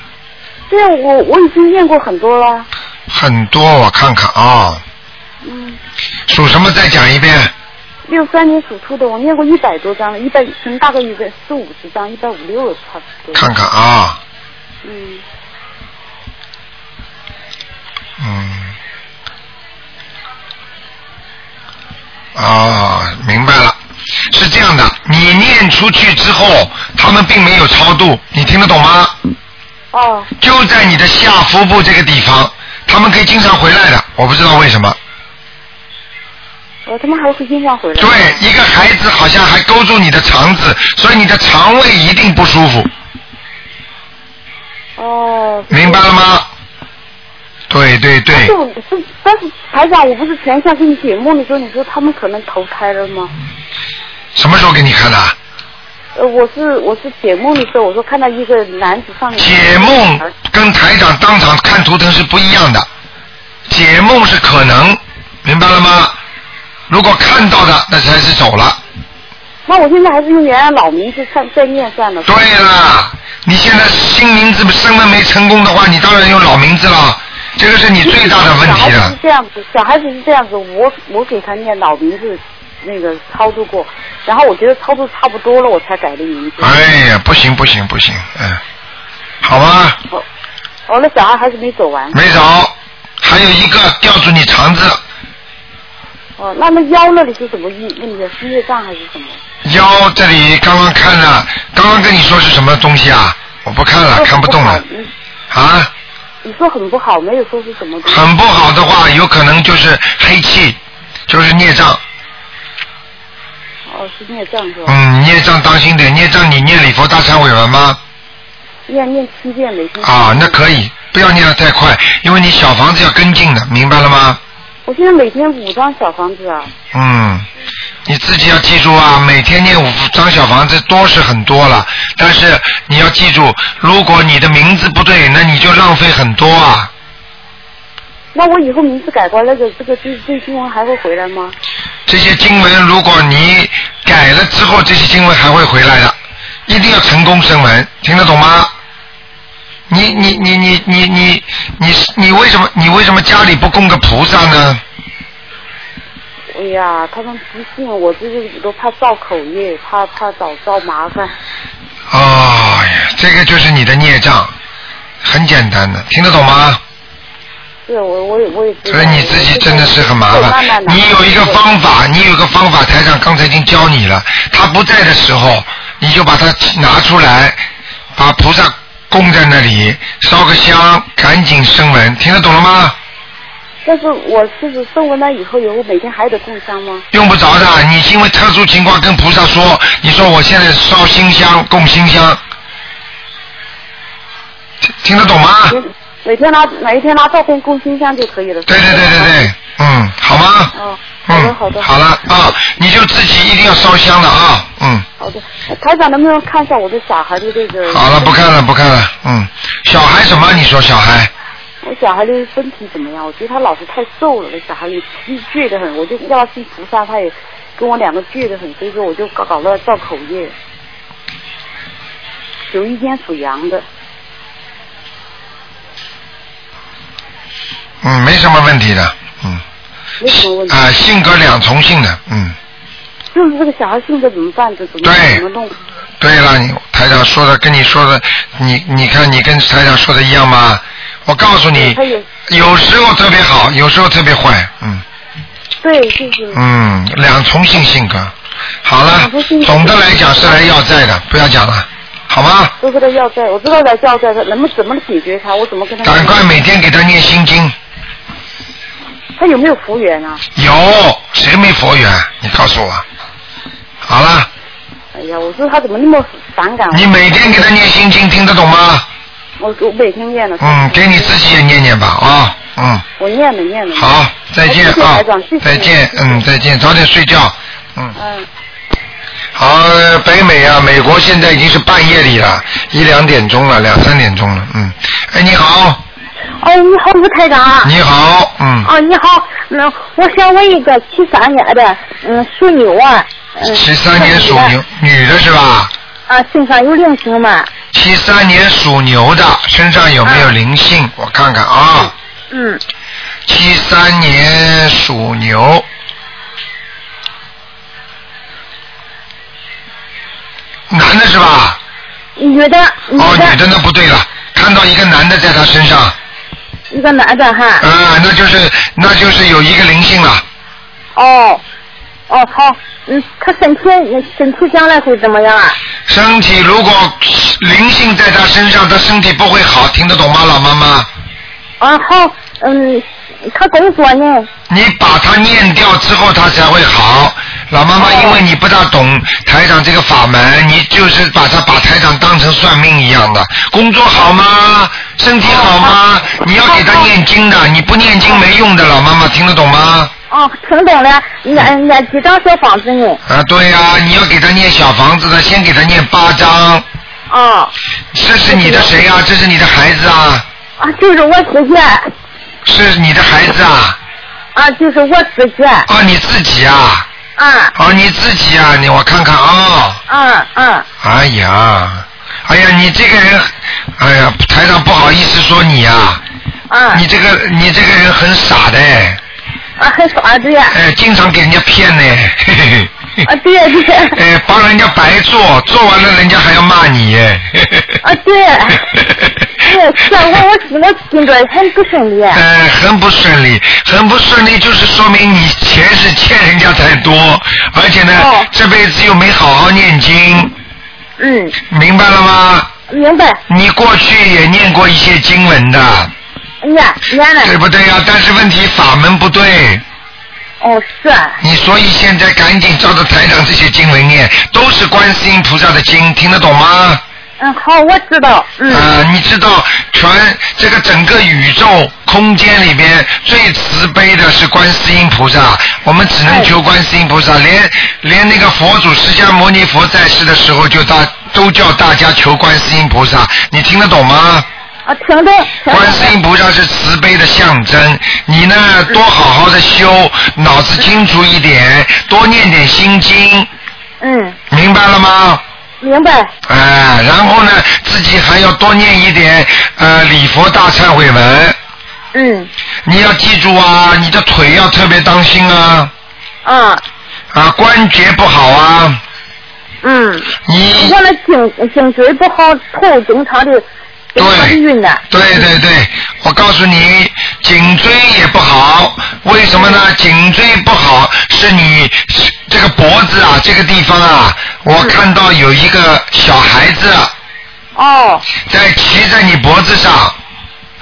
对啊，我我已经念过很多了。很多，我看看啊。嗯。属什么？再讲一遍。六三年属兔的，我念过一百多张了，一百大概有个四五十张，一百五六了差不多。看看啊。嗯。嗯。啊，明白了，是这样的，你念出去之后，他们并没有超度，你听得懂吗？哦。就在你的下腹部这个地方，他们可以经常回来的，我不知道为什么。哦，他妈还会经常回来。对，一个孩子好像还勾住你的肠子，所以你的肠胃一定不舒服。哦。明白了吗？对对对。但是台长，我不是前下给你解梦的时候，你说他们可能投胎了吗？什么时候给你看的？呃，我是我是解梦的时候，我说看到一个男子上面。解梦跟台长当场看图腾是不一样的，解梦是可能，明白了吗？如果看到的，那才是走了。那我现在还是用原来老名字算再念算了。对了，你现在新名字升温没成功的话，你当然用老名字了。这个是你最大的问题了。小孩子是这样子，小孩子是这样子，我我给他念老名字，那个操作过，然后我觉得操作差不多了，我才改的名字。哎呀，不行不行不行，嗯，好吧。我我，那小孩还是没走完。没走，还有一个吊住你肠子。哦，那那腰那里是什么意？那个是业障还是什么？腰这里刚刚看了，刚刚跟你说是什么东西啊？我不看了，看不动了。啊？你说很不好，没有说是什么东西。很不好的话，有可能就是黑气，就是孽障。哦，是孽障是吧？嗯，孽障当心点，孽障你念礼佛大忏悔文吗？念念七遍每天。啊，那可以，不要念得太快，因为你小房子要跟进的，明白了吗？我现在每天五张小房子啊。嗯，你自己要记住啊，每天念五张小房子多是很多了，但是你要记住，如果你的名字不对，那你就浪费很多啊。那我以后名字改过来，这个这个这这新闻还会回来吗？这些经文，如果你改了之后，这些经文还会回来的，一定要成功升文，听得懂吗？你你你你你你你你为什么你为什么家里不供个菩萨呢？哎呀，他们不信，我这个都怕造口业，怕怕找造麻烦。哦呀，这个就是你的孽障，很简单的，听得懂吗？是我我也我也知道。所以你自己真的是很麻烦慢。你有一个方法，你有一个方法，台长刚才已经教你了。他不在的时候，你就把它拿出来，把菩萨供在那里，烧个香，赶紧声闻，听得懂了吗？但是我就是生完了以后，以后每天还得供香吗？用不着的，你因为特殊情况跟菩萨说，你说我现在烧新香，供新香，听听得懂吗？每天拿每一天拿照片供新香就可以了。对对对对对，嗯，好吗？哦，嗯，好的好的。好了啊，你就自己一定要烧香了啊，嗯。好的。台长能不能看一下我的小孩的这个？好了，不看了，不看了，嗯，小孩什么？你说小孩？我小孩的身体怎么样？我觉得他老是太瘦了，那小孩也倔得很。我就要他信菩萨，他也跟我两个倔得很，所以说我就搞搞了造口业。九一天属羊的，嗯，没什么问题的，嗯，没什么问题。啊、性格两重性的，嗯，就是这个小孩性格怎么办？这怎么对怎么弄？对了，你台长说的跟你说的，你你看你跟台长说的一样吗？我告诉你，有有时候特别好，有时候特别坏，嗯对，就是嗯，两重性性格。好了总的来讲是来要债的，不要讲了，好吗？都是他要债，我知道来要债，的能不能怎么解决他？我怎么跟他？赶快每天给他念心经。他有没有佛缘啊？有谁没佛缘？你告诉我。好了，哎呀，我说他怎么那么反感？你每天给他念心经，听得懂吗？我我每天念的。嗯，给你自己也念念吧啊，嗯，我念了念了。好，再见啊再见，嗯，再见，早点睡觉，嗯。嗯。好，呃北美啊，美国现在已经是半夜里了，一两点钟了，两三点钟了，嗯。哎，你好，哦，你好，吴台长。你好，嗯，哦，你好，嗯，我想问一个七三年的，嗯，属牛啊，嗯，七三年属牛，女的是吧？啊，身上有灵性吗？七三年属牛的，身上有没有灵性？我看看啊，嗯，七三年属牛，男的是吧？女的，女哦，女的那不对了，看到一个男的在他身上，一个男的哈。啊，那就是那就是有一个灵性了。哦，哦好，嗯，他身体身体将来会怎么样啊？身体如果灵性在他身上，他身体不会好，听得懂吗，老妈妈？啊好，嗯，他工作呢？你把他念掉之后，他才会好。老妈妈，因为你不大懂台长这个法门，你就是把他把台长当成算命一样的。工作好吗？身体好吗？你要给他念经的，你不念经没用的，老妈妈听得懂吗？哦，听懂了，念念几张小房子呢？啊，对呀、你要给他念小房子的，先给他念八张。哦，这是你的谁呀、这是你的孩子啊？啊，就是我自己，是你的孩子啊？啊，就是我自己，啊，你自己啊？啊，哦，你自己啊？你我看看啊、嗯嗯，哎呀，哎呀，你这个人，哎呀，台长不好意思说你呀、啊，你这个你这个人很傻的，啊，很傻对呀，哎，经常给人家骗呢，嘿嘿嘿。啊对对，哎，帮人家白做，做完了人家还要骂你。耶。啊对，对，是啊我我我心中很不顺利，呃，很不顺利，很不顺利，就是说明你钱是欠人家太多，而且呢，哦这辈子又没好好念经，嗯，明白了吗？明白，你过去也念过一些经文的，念念了，对不对呀、但是问题法门不对，哦是啊，你所以现在赶紧照着台长这些经文念，都是观世音菩萨的经，听得懂吗？嗯好，我知道，嗯，啊，你知道全这个整个宇宙空间里边最慈悲的是观世音菩萨，我们只能求观世音菩萨，连连那个佛祖释迦牟尼佛在世的时候就大都叫大家求观世音菩萨，你听得懂吗？啊听得，懂观世音菩萨是慈悲的象征，你呢多好好的修，脑子清楚一点，多念点心经，嗯，明白了吗？明白，哎，然后呢，自己还要多念一点呃礼佛大忏悔文。嗯。你要记住啊，你的腿要特别当心啊，啊。啊关节不好啊，嗯，你我的颈颈椎不好，头经常的经常是晕的。对对对，我告诉你，颈椎也不好，为什么呢？颈椎不好是你这个脖子啊，这个地方啊，我看到有一个小孩子哦。在骑在你脖子上，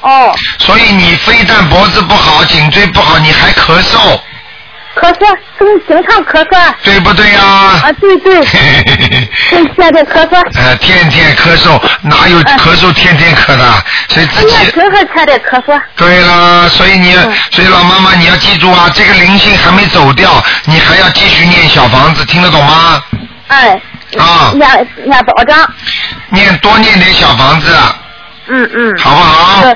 哦，所以你非但脖子不好，颈椎不好，你还咳嗽，咳嗽，经经常咳嗽。对不对呀、啊，对对，天天的咳嗽。呃，天天咳嗽，哪有咳嗽天天咳的？所以自己哎呀，真还天天咳嗽。对了，所以你，所以老妈妈你要记住啊，这个灵性还没走掉，你还要继续念小房子，听得懂吗？哎。啊念念多少张？念多念点小房子，嗯嗯。好不好？呃，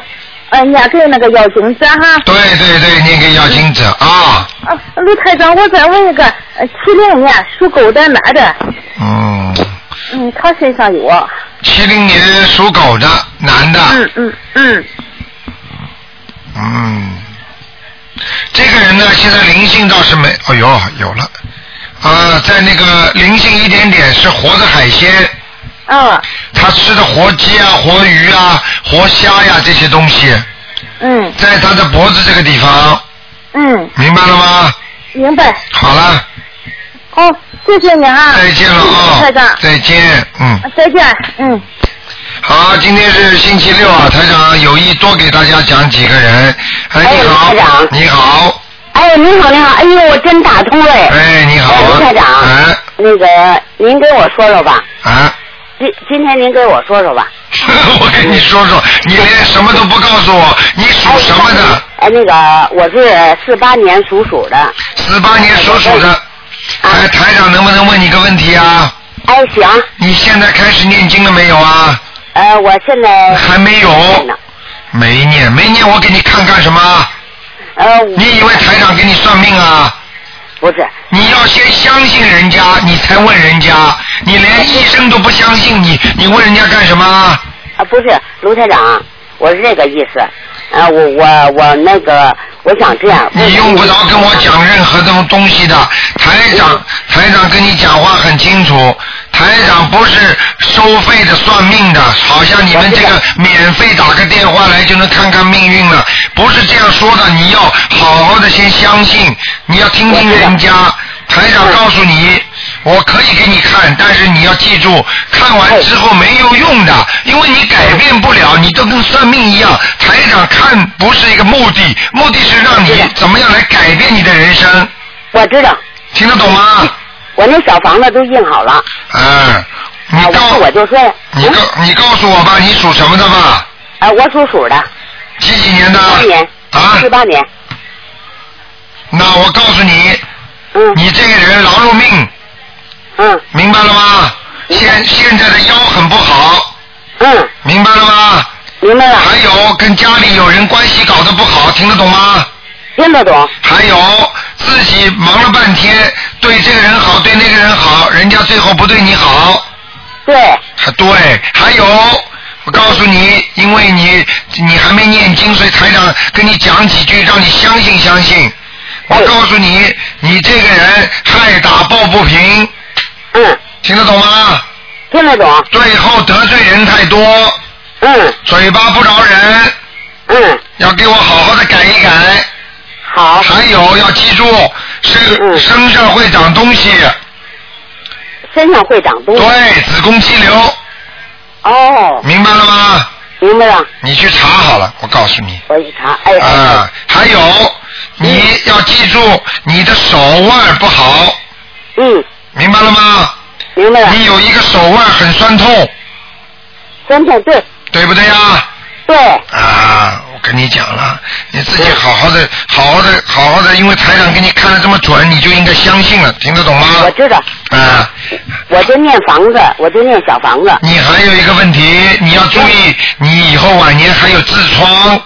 呃，念给那个要经者哈。对对对，念给要经者啊。啊，卢台长，我再问一个，呃，七零年属狗的男的，嗯，嗯，他身上有啊。七零年属狗的男的，嗯嗯嗯。嗯，这个人呢，现在灵性倒是没，哎呦，有了，啊，在那个灵性一点点是活的海鲜。嗯。他吃的活鸡啊、活鱼啊、活虾呀这些东西，嗯在他的脖子这个地方，嗯，明白了吗？明白。好了，哦，谢谢你啊。再见了啊台长。再见，嗯。再见，嗯。好，今天是星期六啊，台长有意多给大家讲几个人。哎，你好，台长你好，哎，你好，你好，哎呦，我真打通了。哎，你好，哎台长，哎，那个您给我说说吧，啊，今今天您给我说说吧。我跟你说说，你连什么都不告诉我，你属什么的？哎，那个我是四八年属鼠的。四八年属鼠的。哎，台长能不能问你个问题啊？哎，行。你现在开始念经了没有啊？呃，我现在还没有。没念，没念，我给你看干什么？呃，你以为台长给你算命啊？不是。你要先相信人家，你才问人家。你连医生都不相信你，你问人家干什么？啊，不是卢台长，我是这个意思。啊，我我我那个，我想这样。你用不着跟我讲任何东东西的，台长，台长跟你讲话很清楚，台长不是收费的算命的，好像你们这个免费打个电话来就能看看命运了，不是这样说的，你要好好的先相信，你要听听人家，台长告诉你。我可以给你看，但是你要记住，看完之后没有用的，因为你改变不了，你都跟算命一样。台长看不是一个目的，目的是让你怎么样来改变你的人生。我知道。听得懂吗？我那小房子都印好了。嗯，你告我就说，你告你告诉我吧，你属什么的吧？哎，我属鼠的。几几年的？八年。啊。四八年。那我告诉你，嗯，你这个人劳碌命。嗯。明白了吗？现现在的腰很不好。嗯。明白了吗？明白了。还有跟家里有人关系搞得不好，听得懂吗？听得懂。还有自己忙了半天，对这个人好，对那个人好，人家最后不对你好。对。还对，还有。我告诉你，因为你你还没念经，所以台长跟你讲几句，让你相信相信。我告诉你，你这个人害打抱不平。嗯。听得懂吗？听得懂。最后得罪人太多。嗯。嘴巴不饶人。嗯。要给我好好的改一改。好。还有要记住，是身上会长东西。身上会长东西。对，子宫肌瘤。哦。明白了吗？明白了。你去查好了，我告诉你。我去查，哎。啊，还有，你要记住，你的手腕不好。嗯。明白了吗？明白了。你有一个手腕很酸痛。酸痛，对。对不对呀？对。啊，我跟你讲了，你自己好好的、好好的、好好的，因为台长给你看的这么准，你就应该相信了，听得懂吗？我知道。啊。我就念房子，我就念小房子。你还有一个问题，你要注意，你以后晚年还有痔疮。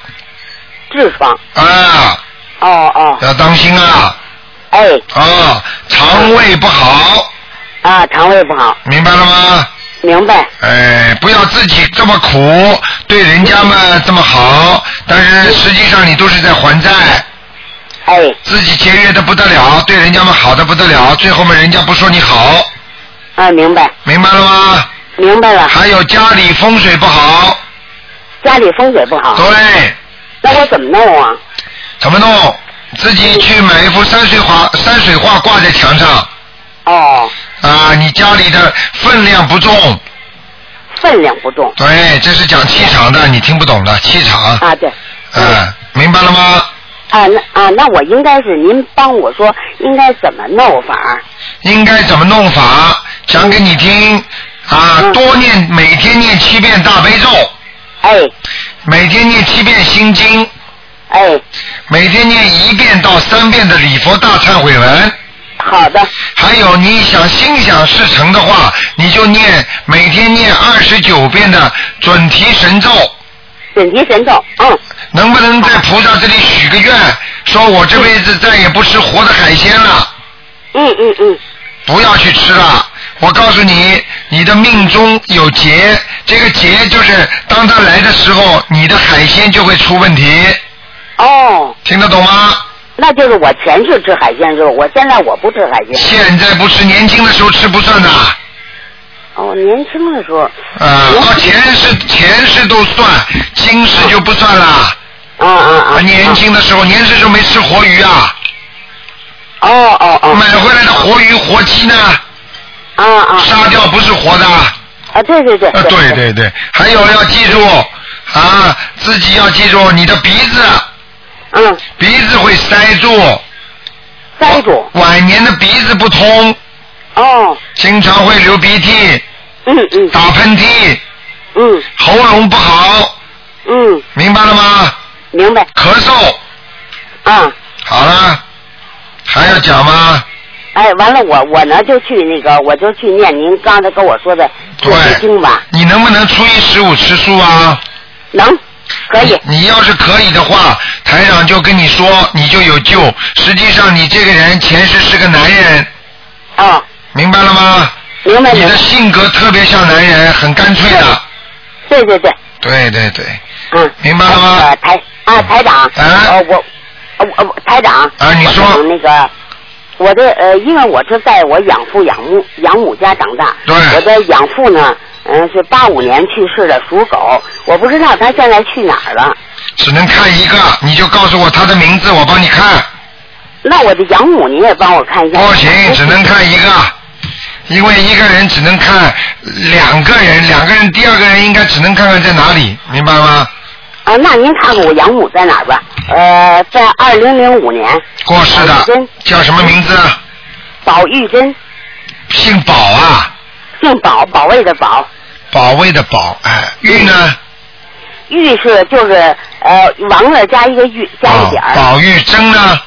痔疮。啊。哦哦。要当心啊。哎。啊，肠胃不好。啊，肠胃不好。明白了吗？明白。哎，不要自己这么苦，对人家嘛这么好，但是实际上你都是在还债。哎。自己节约的不得了，对人家们好的不得了，最后嘛人家不说你好。啊，明白。明白了吗？明白了。还有家里风水不好。家里风水不好。对。那我怎么弄啊？怎么弄？自己去买一幅山水画，山水画挂在墙上。哦。啊，你家里的分量不重。分量不重。对，这是讲气场的，你听不懂的气场。啊，对。嗯，明白了吗？啊，那啊，那我应该是您帮我说应该怎么弄法？应该怎么弄法？讲给你听啊！多念，每天念七遍大悲咒。哎。每天念七遍心经。哎。每天念一遍到三遍的礼佛大忏悔文。好的。还有，你想心想事成的话，你就念每天念二十九遍的准提神咒。准提神咒，嗯。能不能在菩萨这里许个愿，说我这辈子再也不吃活的海鲜了？嗯嗯嗯。不要去吃了。我告诉你，你的命中有劫，这个劫就是当他来的时候，你的海鲜就会出问题。哦。听得懂吗？那就是我前世吃海鲜时候，我现在我不吃海鲜。现在不吃，年轻的时候吃不算的。哦，年轻的时候。啊，哦，前世前世都算，今世就不算了。啊啊啊！年轻的时候，年轻时候没吃活鱼啊。哦哦哦。买回来的活鱼、活鸡呢？啊啊。杀掉不是活的。啊，对对对。啊，对对对，还有要记住啊，自己要记住你的鼻子。嗯。鼻子会塞住。塞住。晚年的鼻子不通。哦。经常会流鼻涕。嗯嗯。打喷嚏。嗯。喉咙不好。嗯。明白了吗？明白。咳嗽。啊。好了，还要讲吗？哎，完了，我我呢就去那个，我就去念您刚才跟我说的对经吧。你能不能初一十五吃素啊？能，可以。你要是可以的话，台长就跟你说，你就有救。实际上，你这个人前世是个男人。哦。明白了吗？明白你的性格特别像男人，很干脆的。对对对。对对对。嗯。明白了吗？呃，台啊，台长。啊。呃，我，呃我台长。啊，你说。那个，我的呃，因为我是在我养父养母养母家长大。对。我的养父呢，嗯、是八五年去世的，属狗。我不知道他现在去哪儿了。只能看一个，你就告诉我他的名字，我帮你看。那我的养母你也帮我看一下。不行，只能看一个，因为一个人只能看两个人，两个人第二个人应该只能看看在哪里，明白吗？啊，那您看看我养母在哪儿吧？呃，在二零零五年。过世的。叫什么名字？宝玉珍。姓宝啊。姓宝，保卫的保。保卫的保，哎，玉呢？玉是就是呃王字加一个玉加一点儿。宝玉珍呢？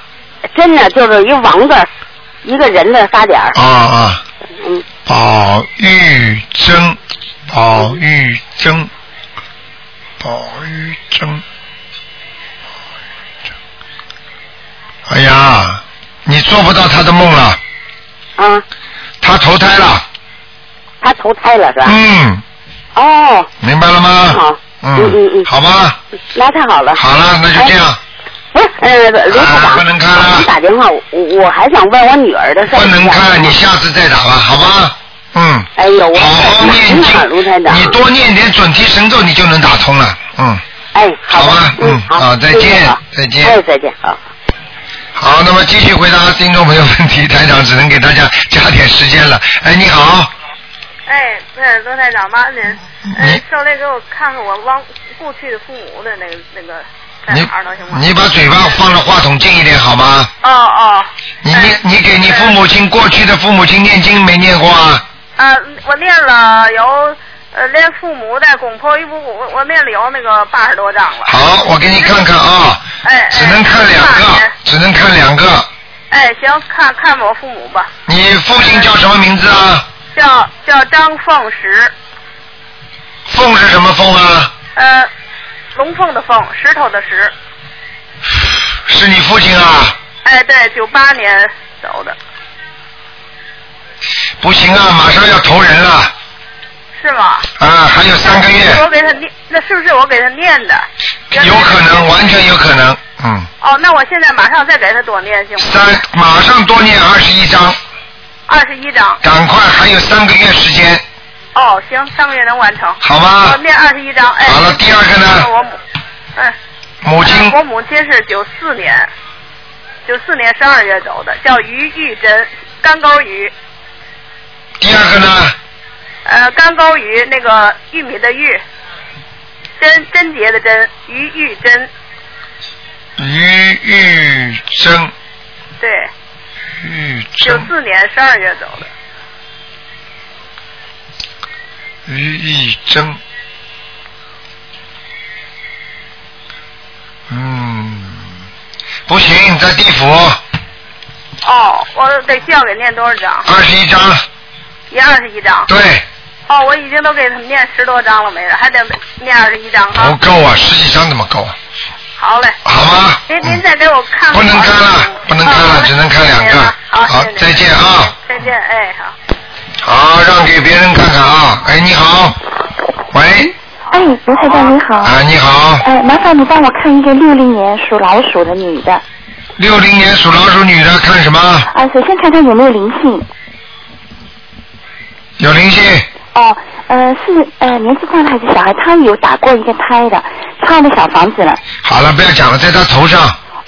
珍呢就是一王字，一个人的仨点儿。啊啊。嗯。宝玉珍，宝玉珍，宝玉珍。哎呀，你做不到他的梦了。啊。他投胎了。他投胎了是吧？嗯。哦。明白了吗？好。嗯嗯嗯嗯。好吧。那太好了。好了，那就这样。不是，呃，刘科长，不能看了。你打电话，我我还想问我女儿的事儿。不能看，你下次再打吧，好吧？嗯。哎呦，我好好念经，卢台长。你多念点准提神咒，你就能打通了。嗯。哎，好吧，嗯，好，再见，再见。哎，再见，好。好，那么继续回答听众朋友问题，台长只能给大家加点时间了。哎，你好。哎，对，罗台长，麻烦您，哎，稍微给我看看我忘过去的父母的那个那个在哪儿呢，行吗？你把嘴巴放到话筒近一点好吗？哦哦。你你你给你父母亲过去的父母亲念经没念过啊？啊，我念了有呃，连父母的公婆一不我我念了有那个八十多张了。好，我给你看看啊。哎。只能看两个，只能看两个。哎，行，看看我父母吧。你父亲叫什么名字啊？叫叫张凤石。凤是什么凤啊？呃，龙凤的凤，石头的石。是你父亲啊？哎，对，九八年走的。不行啊，马上要投人了。是吗？啊，还有三个月。我给他念，那是不是我给他念的？有可能，完全有可能，嗯。哦，那我现在马上再给他多念行吗？三，马上多念二十一章。二十一章。赶快，还有三个月时间。哦，行，三个月能完成。好吧我念二十一章。哎。好了第二个呢我母，嗯。母亲呃我母亲是九四年，九四年十二月走的，叫于玉珍，干沟鱼。第二个呢？呃，干沟鱼那个玉米的玉，贞贞洁的贞，于玉珍，于玉珍，对，玉九珍，四年十二月走的。于玉珍。嗯，不行，在地府哦，我得需要给念多少章？二十一章，也二十一张。对，哦，我已经都给他们念十多张了，没了，还得念二十一张哈。不够啊，十几张怎么够？好嘞。好吗？您您再给我看看。不能看了，不能看了，只能看两个。好，好，再见啊！再见，哎，好。好，让给别人看看啊！哎，你好，喂，哎，卢台长你好。啊，你好，哎，麻烦你帮我看一个六零年属老鼠的女的。六零年属老鼠女的，看什么？啊，首先看看有没有灵性。有灵性，哦，呃，是呃年纪大的还是小孩？他有打过一个胎的，差的小房子了。好了，不要讲了，在他头上，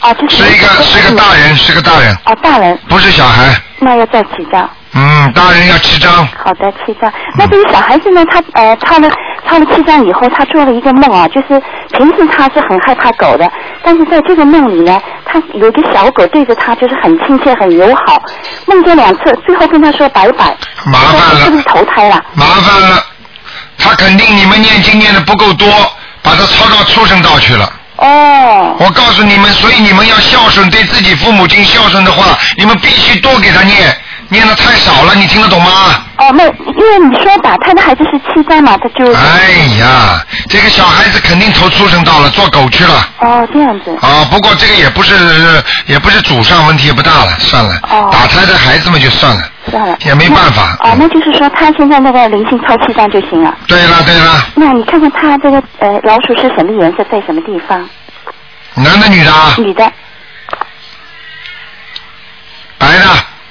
哦，就是是一个是一个大人，是个大人，哦，大人，不是小孩。那要再几张？嗯，大人要七张，好的，七张。那这个小孩子呢？他呃抄了抄了七张以后，他做了一个梦啊，就是平时他是很害怕狗的，但是在这个梦里呢，他有一个小狗对着他就是很亲切、很友好，梦见两次，最后跟他说拜拜。麻烦了是不是投胎了？麻烦了，他肯定你们念经念的不够多，把他抄到畜生道去了。哦。我告诉你们，所以你们要孝顺，对自己父母亲孝顺的话，你们必须多给他念，念的太少了，你听得懂吗？哦，那因为你说打胎的孩子是七三嘛，他就哎呀，这个小孩子肯定投畜生道了，做狗去了。哦这样子。啊，不过这个也不是也不是祖上问题，也不大了，算了。哦打胎的孩子们就算了，算了。也没办法。哦，那就是说他现在那个灵性超七三就行了。对了对了，那你看看他这个呃老鼠是什么颜色，在什么地方？男的女的啊？女的，白的，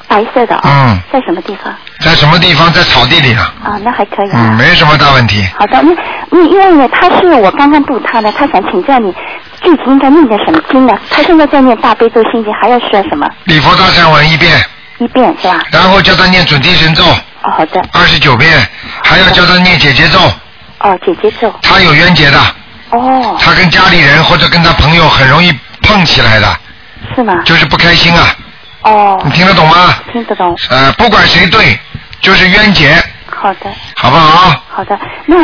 白色的啊、嗯，在什么地方？在什么地方？在草地里啊。啊，那还可以啊。嗯，没什么大问题。好的，那因因为呢，他是我刚刚度他的，他想请教你具体应该念点什么经呢？他现在在念大悲咒心经，还要需要什么？礼佛大忏文一遍，一遍是吧？然后叫他念准提神咒哦，好的。二十九遍，还要叫他念姐姐咒。哦，姐姐咒。他有冤结的，哦，他跟家里人或者跟他朋友很容易碰起来的，是吗？就是不开心啊。哦。你听得懂吗？听得懂。呃，不管谁对，就是冤结，好的。好不好？好的，那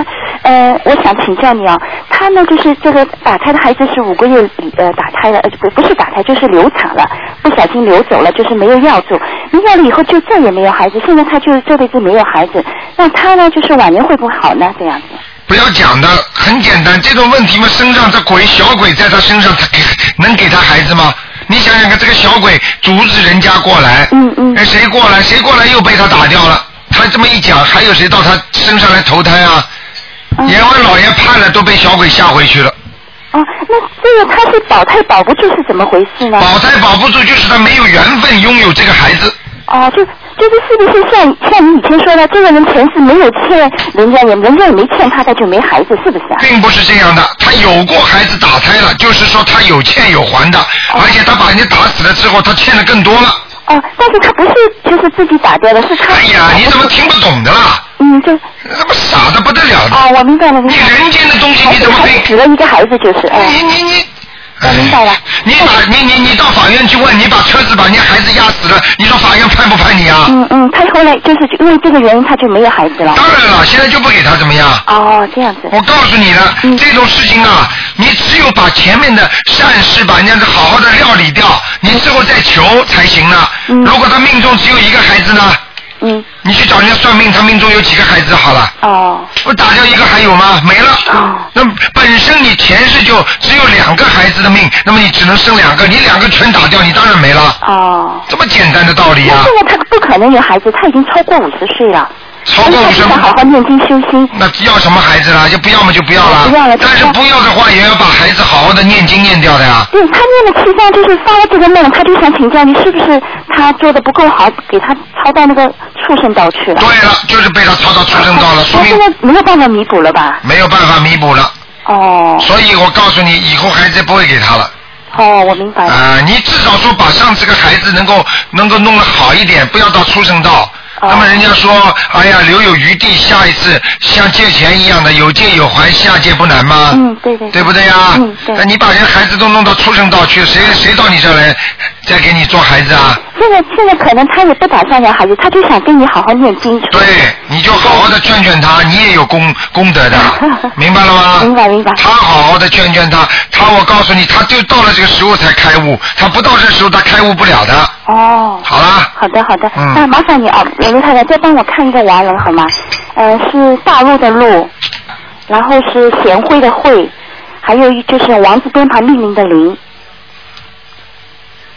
呃，我想请教你啊，他呢就是这个打胎的孩子是五个月呃打胎的，呃不不是打胎就是流产了，不小心流走了，就是没有要住，没药了以后就再也没有孩子，现在他就这辈子没有孩子，那他呢就是晚年会不会好呢？这样子？不要讲的，很简单，这种问题嘛，身上这鬼小鬼在他身上，他给能给他孩子吗？你想想看，这个小鬼阻止人家过来，嗯嗯，哎，谁过来？谁过来又被他打掉了？他这么一讲，还有谁到他身上来投胎啊？阎王老爷判了，都被小鬼吓回去了。哦，那这个他是保胎保不住是怎么回事呢？保胎保不住，就是他没有缘分拥有这个孩子。哦，就就是是不是像像你以前说的，这个人前世没有欠人家，也人家也没欠他，他就没孩子，是不是啊？并不是这样的，他有过孩子打胎了，就是说他有欠有还的，而且他把人家打死了之后，他欠的更多了。哦，但是他不是就是自己打掉的，是他。哎呀，你怎么听不懂的啦？嗯，就。那么傻的不得了的。哦，我明白了，明白了。你人间的东西你怎么可以？死了一个孩子就是，哎。你你你。我明白了。你把你你你到法院去问，你把车子把人家孩子压死了，你说法院判不判你啊？嗯嗯，他后来就是因为这个原因，他就没有孩子了。当然了，现在就不给他怎么样？哦，这样子。我告诉你了，这种事情啊，你只有把前面的善事把人家好好的料理掉，你之后再求才行呢。如果他命中只有一个孩子呢？嗯。你去找人家算命，他命中有几个孩子好了？哦。不打掉一个还有吗？没了。哦。那本身你前世就只有两个孩子的命，那么你只能生两个，你两个全打掉，你当然没了。哦。这么简单的道理啊那！现在他不可能有孩子，他已经超过五十岁了。超过五十想好好念经修心。那要什么孩子啦？就不要嘛就不要了。不要了但是不要的话，也要把孩子好好的念经念掉的呀。对他念了七章，就是发了这个梦，他就想请教你，是不是他做的不够好，给他抄到那个畜生道去了？对了，就是被他抄到畜生道了，说明他现在没有办法弥补了吧？没有办法弥补了。哦。所以我告诉你，以后孩子不会给他了。哦，我明白了。啊、你至少说把上次这个孩子能够能够弄得好一点，不要到畜生道。那么人家说，哎呀，留有余地，下一次像借钱一样的，有借有还，下借不难吗？嗯，对对。对不对呀？嗯，对。那你把人孩子都弄到畜生道去，谁谁到你这儿来再给你做孩子啊？现在现在可能他也不打算要孩子，他就想跟你好好念经。对，你就好好的劝劝他，你也有功功德的，明白了吗？明白明白。他好好的劝劝他，他我告诉你，他就到了这个时候才开悟，他不到这时候他开悟不了的。哦。好啦。好的好的，嗯那麻烦你啊，卢太太再帮我看一个亡人好吗？呃，是大陆的陆，然后是贤惠的惠，还有一就是王字边旁命名的林。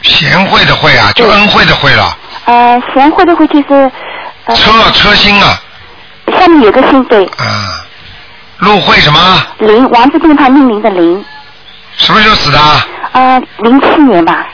贤惠的惠啊，就恩惠的惠了，呃，贤惠的惠就是呃车车星啊，下面有个姓对，啊，陆惠什么？林王字边旁命名的林，什么时候死的？呃，零七年吧。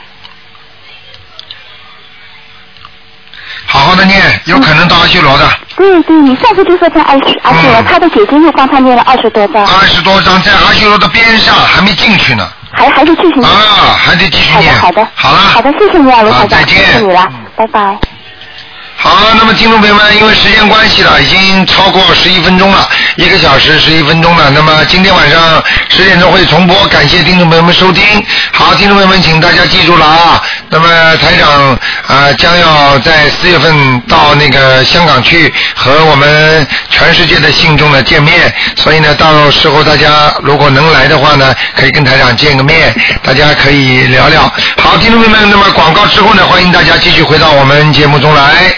好好的念，有可能到阿修罗的，对对，你上次就说在阿修阿修罗，他的姐姐又帮他念了二十多张。二十多张在阿修罗的边上，还没进去呢。还还得继续念。啊，还得继续念。好的好了。好的，谢谢你啊，卢台长，再见谢谢你了，拜拜。好，那么听众朋友们，因为时间关系了，已经超过十一分钟了，一个小时十一分钟了。那么今天晚上十点钟会重播，感谢听众朋友们收听。好，听众朋友们，请大家记住了啊。那么台长啊、将要在四月份到那个香港去和我们全世界的信众呢见面，所以呢，到时候大家如果能来的话呢，可以跟台长见个面，大家可以聊聊。好，听众朋友们，那么广告之后呢，欢迎大家继续回到我们节目中来。